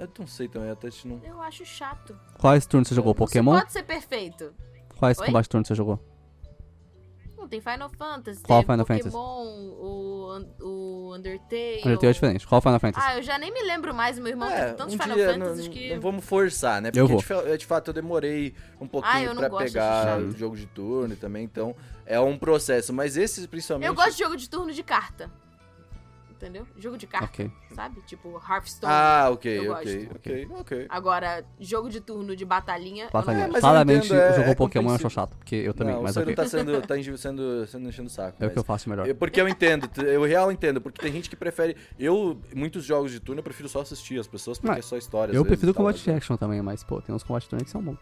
Eu não sei também, a Tati não. Eu acho chato. Quais turnos você jogou? Pokémon? pode ser perfeito. Quais Oi? combate turnos você jogou? Não, tem Final Fantasy, Qual tem Final Fantasy? Pokémon, o, Un- o Undertale. Undertale é diferente. Qual Final Fantasy? Ah, eu já nem me lembro mais, meu irmão É, tem tantos um Final dia, Fantasies não, que... não vamos forçar, né? Porque Eu vou. De, de fato eu demorei um Ah, pouquinho não pra pegar o jogo de turno também, então é um processo. Mas esses principalmente. Eu gosto de jogo de turno de carta. Entendeu? Jogo de carta, Ok. sabe? Tipo Hearthstone. Ah, ok, Eu ok, gosto. ok, ok. Agora, jogo de turno de batalhinha. eu não Batalhinha. É, mas eu Claramente, entendo, é- jogou é Pokémon eu acho compreensível. chato, porque eu também, não, mas você ok. não tá sendo, tá enche- sendo, sendo enchendo o saco. É o que eu faço melhor. eu- Porque eu entendo, eu real entendo, porque tem gente que prefere. Eu, muitos jogos de turno, eu prefiro só assistir as pessoas, porque Não, é só história. às Eu prefiro combate mas- action também, mas, pô, tem uns combate também que são bons.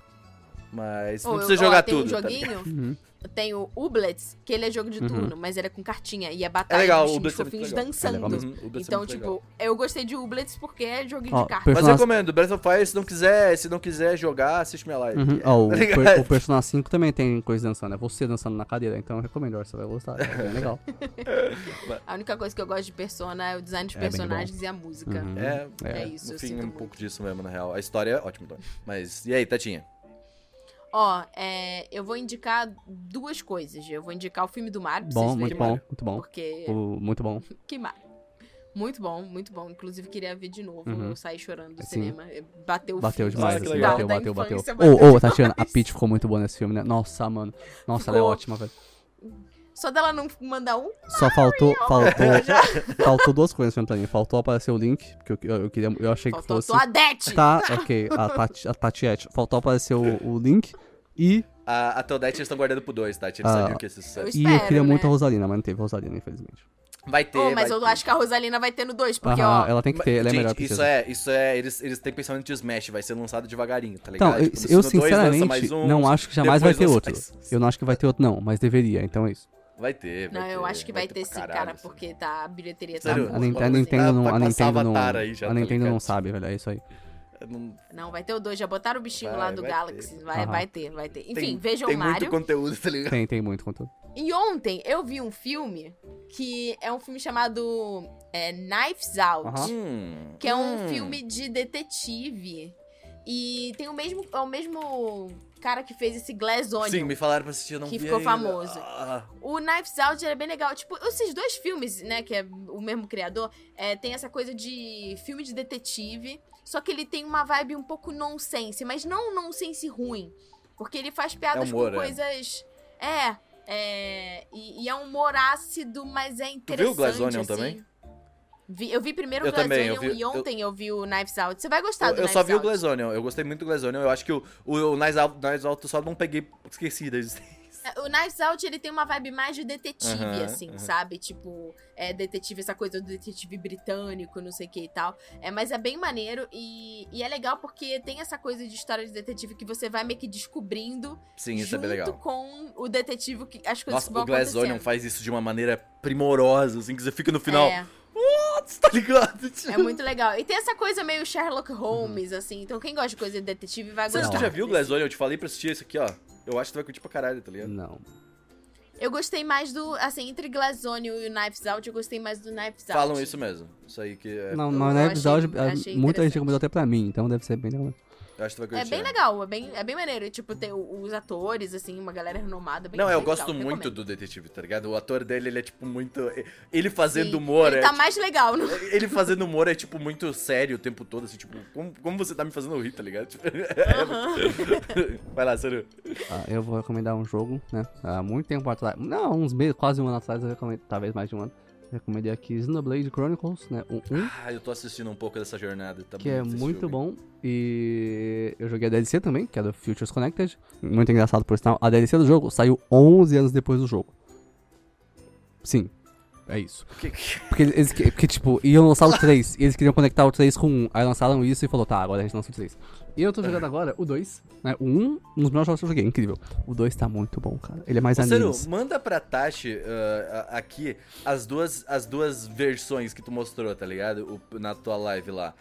Mas não eu- precisa ó, jogar tem tudo. um tá joguinho, Uhum. Tem o Ublets, que ele é jogo de Uhum. turno, mas ele é com cartinha. E é batalha legal, de é fofinhos legal. dançando. É legal. Uhum, o Ublets é Então, muito tipo, legal. eu gostei de Ublets porque é joguinho Ó, de carta. Mas Persona- recomendo, Breath of Fire, se não quiser, se não quiser jogar, assiste minha live. Uhum. Ó, o, Tá per- o Persona 5 também tem coisa dançando, é você dançando na cadeira, então eu recomendo, você vai gostar, é bem legal. A única coisa que eu gosto de Persona é o design dos É personagens e a música. Uhum. É, É É. isso, no eu fim, sinto um muito. pouco disso mesmo, na real. A história é ótima, então. Mas, e aí, Tatinha? Ó, é, eu vou indicar duas coisas. Eu vou indicar o filme do Mario, pra Bom, muito bom, muito bom. Porque. O- muito bom. Que Mario. Muito bom, muito bom. Inclusive, queria ver de novo. Uhum. Eu saí chorando do Sim. cinema. Bateu o Bateu fim, demais, assim, bateu, da bateu, bateu. infância, Ô, bateu ô, Tatiana, a. Peach ficou muito boa nesse filme, né? Nossa, mano. Nossa, ela é Ficou. ótima, velho. Só dela não mandar um. Só faltou, faltou, faltou duas coisas mim. Faltou aparecer o Link, porque eu, eu, eu queria, eu achei que Faltou fosse... a Adete! Tá, ok, a, Tati, a Tatiette. Faltou aparecer o, o Link e, A, a Teodete eles estão guardando pro dois, Tati. Eles Ah. sabiam que esse sucesso. Eu e eu Espero, queria muito né? a Rosalina, mas não teve Rosalina, infelizmente. Vai ter. Oh, mas vai eu ter. acho que a Rosalina vai ter no 2, porque, Aham, ó. ela tem que ter, ela é Gente, melhor isso princesa. é, isso é, eles, eles têm pensamento de Smash, vai ser lançado devagarinho, tá ligado? Então, eu, Tipo, eu no dois sinceramente um, não acho que jamais vai ter outro. mais- Eu não acho que vai ter outro, não, mas deveria, então é isso. Vai ter, vai Não, eu ter, acho que vai, ter, pra sim, caralho, cara, assim. porque tá, a bilheteria tá Sério? A, muito Nin- boa, a assim. Nintendo não, a Nintendo não, Avatar aí já, a tá Nintendo não sabe, velho, é isso aí. Não- Não, vai ter o 2, já botaram o bichinho Vai, lá do vai Galaxy. ter. Vai, vai ter, vai ter. Enfim, tem, vejam tem Mario. muito conteúdo, tá ligado? Tem, tem muito conteúdo. E ontem eu vi um filme que é um filme chamado é, Knives Out. Hum, Que é um hum. filme de detetive. E tem o mesmo, é o mesmo cara que fez esse Glass Onion. Sim, me falaram pra assistir, eu não Que vi ficou ainda. famoso. Ah, O Knives Out é bem legal. Tipo, esses dois filmes, né, que é o mesmo criador, é, tem essa coisa de filme de detetive. Só que ele tem uma vibe um pouco nonsense, mas não nonsense ruim. Porque ele faz piadas É humor, com é. coisas. É. é e, e é um humor ácido, mas é interessante. viu o Glass Onion assim. também? Vi- eu vi primeiro Eu o Glass também, eu Onion vi- e ontem eu... vi o Knives Out. Você vai gostar eu, do eu Knives só vi o Out. Glass Onion, eu gostei muito do Glass Onion, eu acho que o, o, o Knives Out, Knives Out eu só não peguei, esqueci da existência. É, O Knives Out, ele tem uma vibe mais de detetive, assim, sabe? Tipo, é detetive, essa coisa do detetive britânico, não sei o que e tal. É, mas é bem maneiro e, e é legal porque tem essa coisa de história de detetive que você vai meio que descobrindo Sim, isso é bem legal. com o detetive, que as coisas Nossa, que vão o Glass acontecendo. Onion faz isso de uma maneira primorosa, assim, que você fica no final, É, tá ligado? é muito legal. E tem essa coisa meio Sherlock Holmes, assim. Então quem gosta de coisa de detetive vai Você, gostar. tu já viu o desse. Glass Onion? Eu te falei pra assistir esse aqui, ó. Eu acho que tu vai curtir pra caralho, tá ligado? Não. Eu gostei mais do, assim, entre Glass Onion e o Knives Out, eu gostei mais do Knives Out. Falam isso mesmo. Isso aí que é, Não, mas achei- episódio, achei muita gente recomendou até pra mim, então deve ser bem legal. Eu acho que tu vai É curtir. bem legal, é bem, é bem maneiro. E, Tipo, tem os atores, assim, uma galera renomada. Bem, Não, eu bem gosto legal, muito recomendo. do detetive, tá ligado? O ator dele, ele é tipo muito. Ele fazendo Sim, humor Ele é. tá mais legal, não? tipo- Ele fazendo humor é, tipo, muito sério o tempo todo, assim, tipo, como, como você tá me fazendo rir, tá ligado? Tipo, Vai lá, Saru. Ah, eu vou recomendar um jogo, né? Há muito tempo atrás. Não, uns meses, quase um ano atrás, eu recomendei, talvez mais de um ano. Recomendei aqui Xenoblade Chronicles, né? O 1, Ah, eu tô assistindo um pouco dessa jornada. Tá que é muito filme. bom. E eu joguei a DLC também, que é do Futures Connected. Muito engraçado por sinal. A DLC do jogo saiu 11 anos depois do jogo. Sim, é isso. Que- que- Porque eles, que- porque, tipo, iam lançar o 3, e eles queriam conectar o 3 com o 1. Aí lançaram isso e falou, tá, agora a gente lança o 3. E eu tô jogando agora o 2, né? O 1, um dos melhores jogos que eu joguei, incrível. O 2 tá muito bom, cara. Ele é mais Saru, animes. manda pra Tati a- aqui as duas, as duas versões que tu mostrou, tá ligado? O- na tua live lá.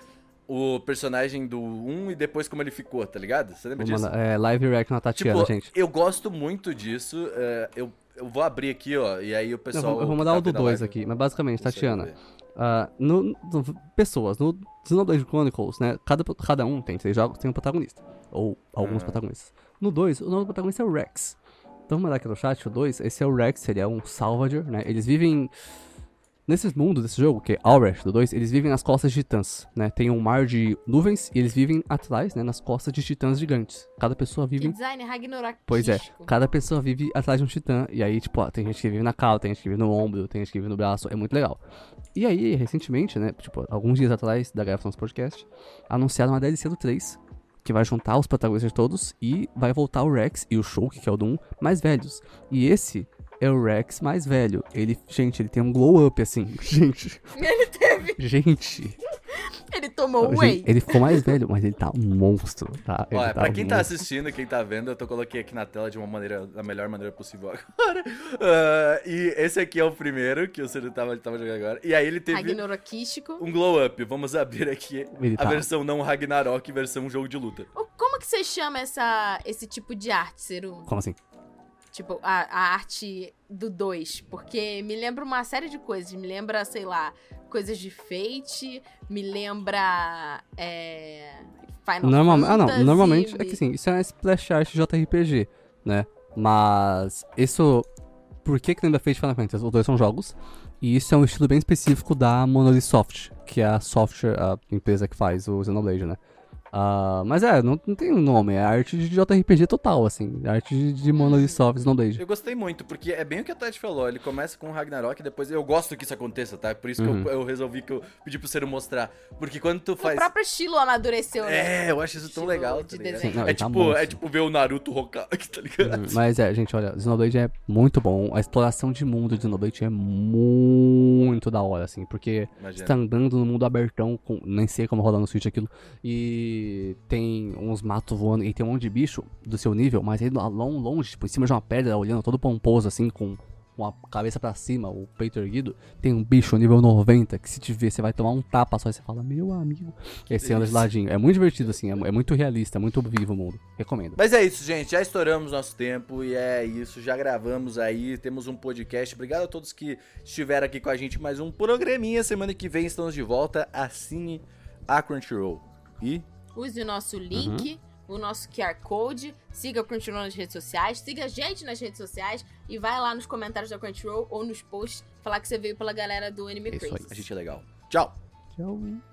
O personagem do 1 e depois como ele ficou, tá ligado? Você lembra Vou disso? mandar- é, live react na Tatiana, tipo, gente. eu gosto muito disso. é, eu, eu vou abrir aqui, ó, e aí o Eu pessoal. vou, eu vou mandar tá o do vendo a 2 live aqui, mas basicamente, Tatiana, ver. ah, no, no- pessoas, no Xenoblade Chronicles, né, cada, cada um tem três jogos, tem um protagonista, ou alguns Aham. protagonistas. No 2, o nome do protagonista é o Rex. Vamos mandar aqui no chat o 2. Esse é o Rex, ele é um Salvador, né? Eles vivem. Nesses mundos desse jogo, que é Aurash do 2, eles vivem nas costas de titãs, né? Tem um mar de nuvens e eles vivem atrás, né? Nas costas de titãs gigantes. Cada pessoa Que vive. design Ragnarok. Pois é, cada pessoa vive atrás de um titã. E aí, tipo, ó, tem gente que vive na cauda, tem gente que vive no ombro, tem gente que vive no braço. É muito legal. E aí, recentemente, né? Tipo, alguns dias atrás da Grafons Podcast, anunciaram uma DLC do 3. Que vai juntar os protagonistas todos e vai voltar o Rex e o Shulk, que é o Doom, mais velhos. E esse é o Rex mais velho. Ele, gente, ele tem um glow up assim. Gente, Ele teve. gente. Ele tomou Gente, whey. Ele ficou mais velho, mas ele tá um monstro, tá? Ele Olha, tá pra quem um tá monstro. assistindo, quem tá vendo, eu tô coloquei aqui na tela de uma maneira, da melhor maneira possível agora. Ah, e esse aqui é o primeiro que você tava, tava jogando agora. E aí ele teve Ragnarokístico. um glow up. Vamos abrir aqui Ele a tá- versão não Ragnarok, versão jogo de luta. Como que você chama essa, esse tipo de arte, Seru? Como assim? Tipo, a, a arte do 2. Porque me lembra uma série de coisas. Me lembra, sei lá, coisas de Fate. Me lembra. É, Final Normal... Ah, não. Fantasy, Normalmente é que sim, isso é uma splash art JRPG, né? Mas isso. Por que que lembra Fate Final Fantasy? Os dois são jogos. E isso é um estilo bem específico da Monolith Soft, que é a software, a empresa que faz o Xenoblade, né? Ah, mas é, não, não tem um nome, é arte de JRPG total, assim. Arte de, de Monolith Soft Xenoblade. Eu gostei muito, porque é bem o que a Tati falou. Ele começa com o Ragnarok e depois. Eu gosto que isso aconteça, tá? Por isso Uhum. que eu, eu resolvi que eu pedi pro Ciro mostrar. Porque quando tu O faz. próprio estilo amadureceu, né? É, eu acho isso tão legal. de Tá desenho. Sim, não, é, tá tipo, é tipo ver o Naruto Hokage, tá ligado? Uhum, Mas é, gente, olha, Xenoblade é muito bom. A exploração de mundo de Xenoblade é muito da hora, assim, porque Imagina. você tá andando no mundo abertão, com, nem sei como rolar no Switch aquilo, e tem uns matos voando, e tem um monte de bicho do seu nível, mas aí lá longe, tipo, em cima de uma pedra, olhando todo pomposo, assim, com com a cabeça pra cima, o peito erguido, tem um bicho nível 90, que se te ver, você vai tomar um tapa só, e você fala, meu amigo, e aí você anda de ladinho. É muito divertido, assim, é, é muito realista, é muito vivo o mundo. Recomendo. Mas é isso, gente. Já estouramos nosso tempo e é isso. Já gravamos aí. Temos um podcast. Obrigado a todos que estiveram aqui com a gente. Mais um programinha. Semana que vem estamos de volta. Assine a Crunchyroll. E Use o nosso link, Uhum. o nosso QR Code, siga o Crunchyroll nas redes sociais, siga a gente nas redes sociais e vai lá nos comentários da Crunchyroll ou nos posts falar que você veio pela galera do Anime É isso aí. Crazy. a gente é legal. Tchau. Tchau.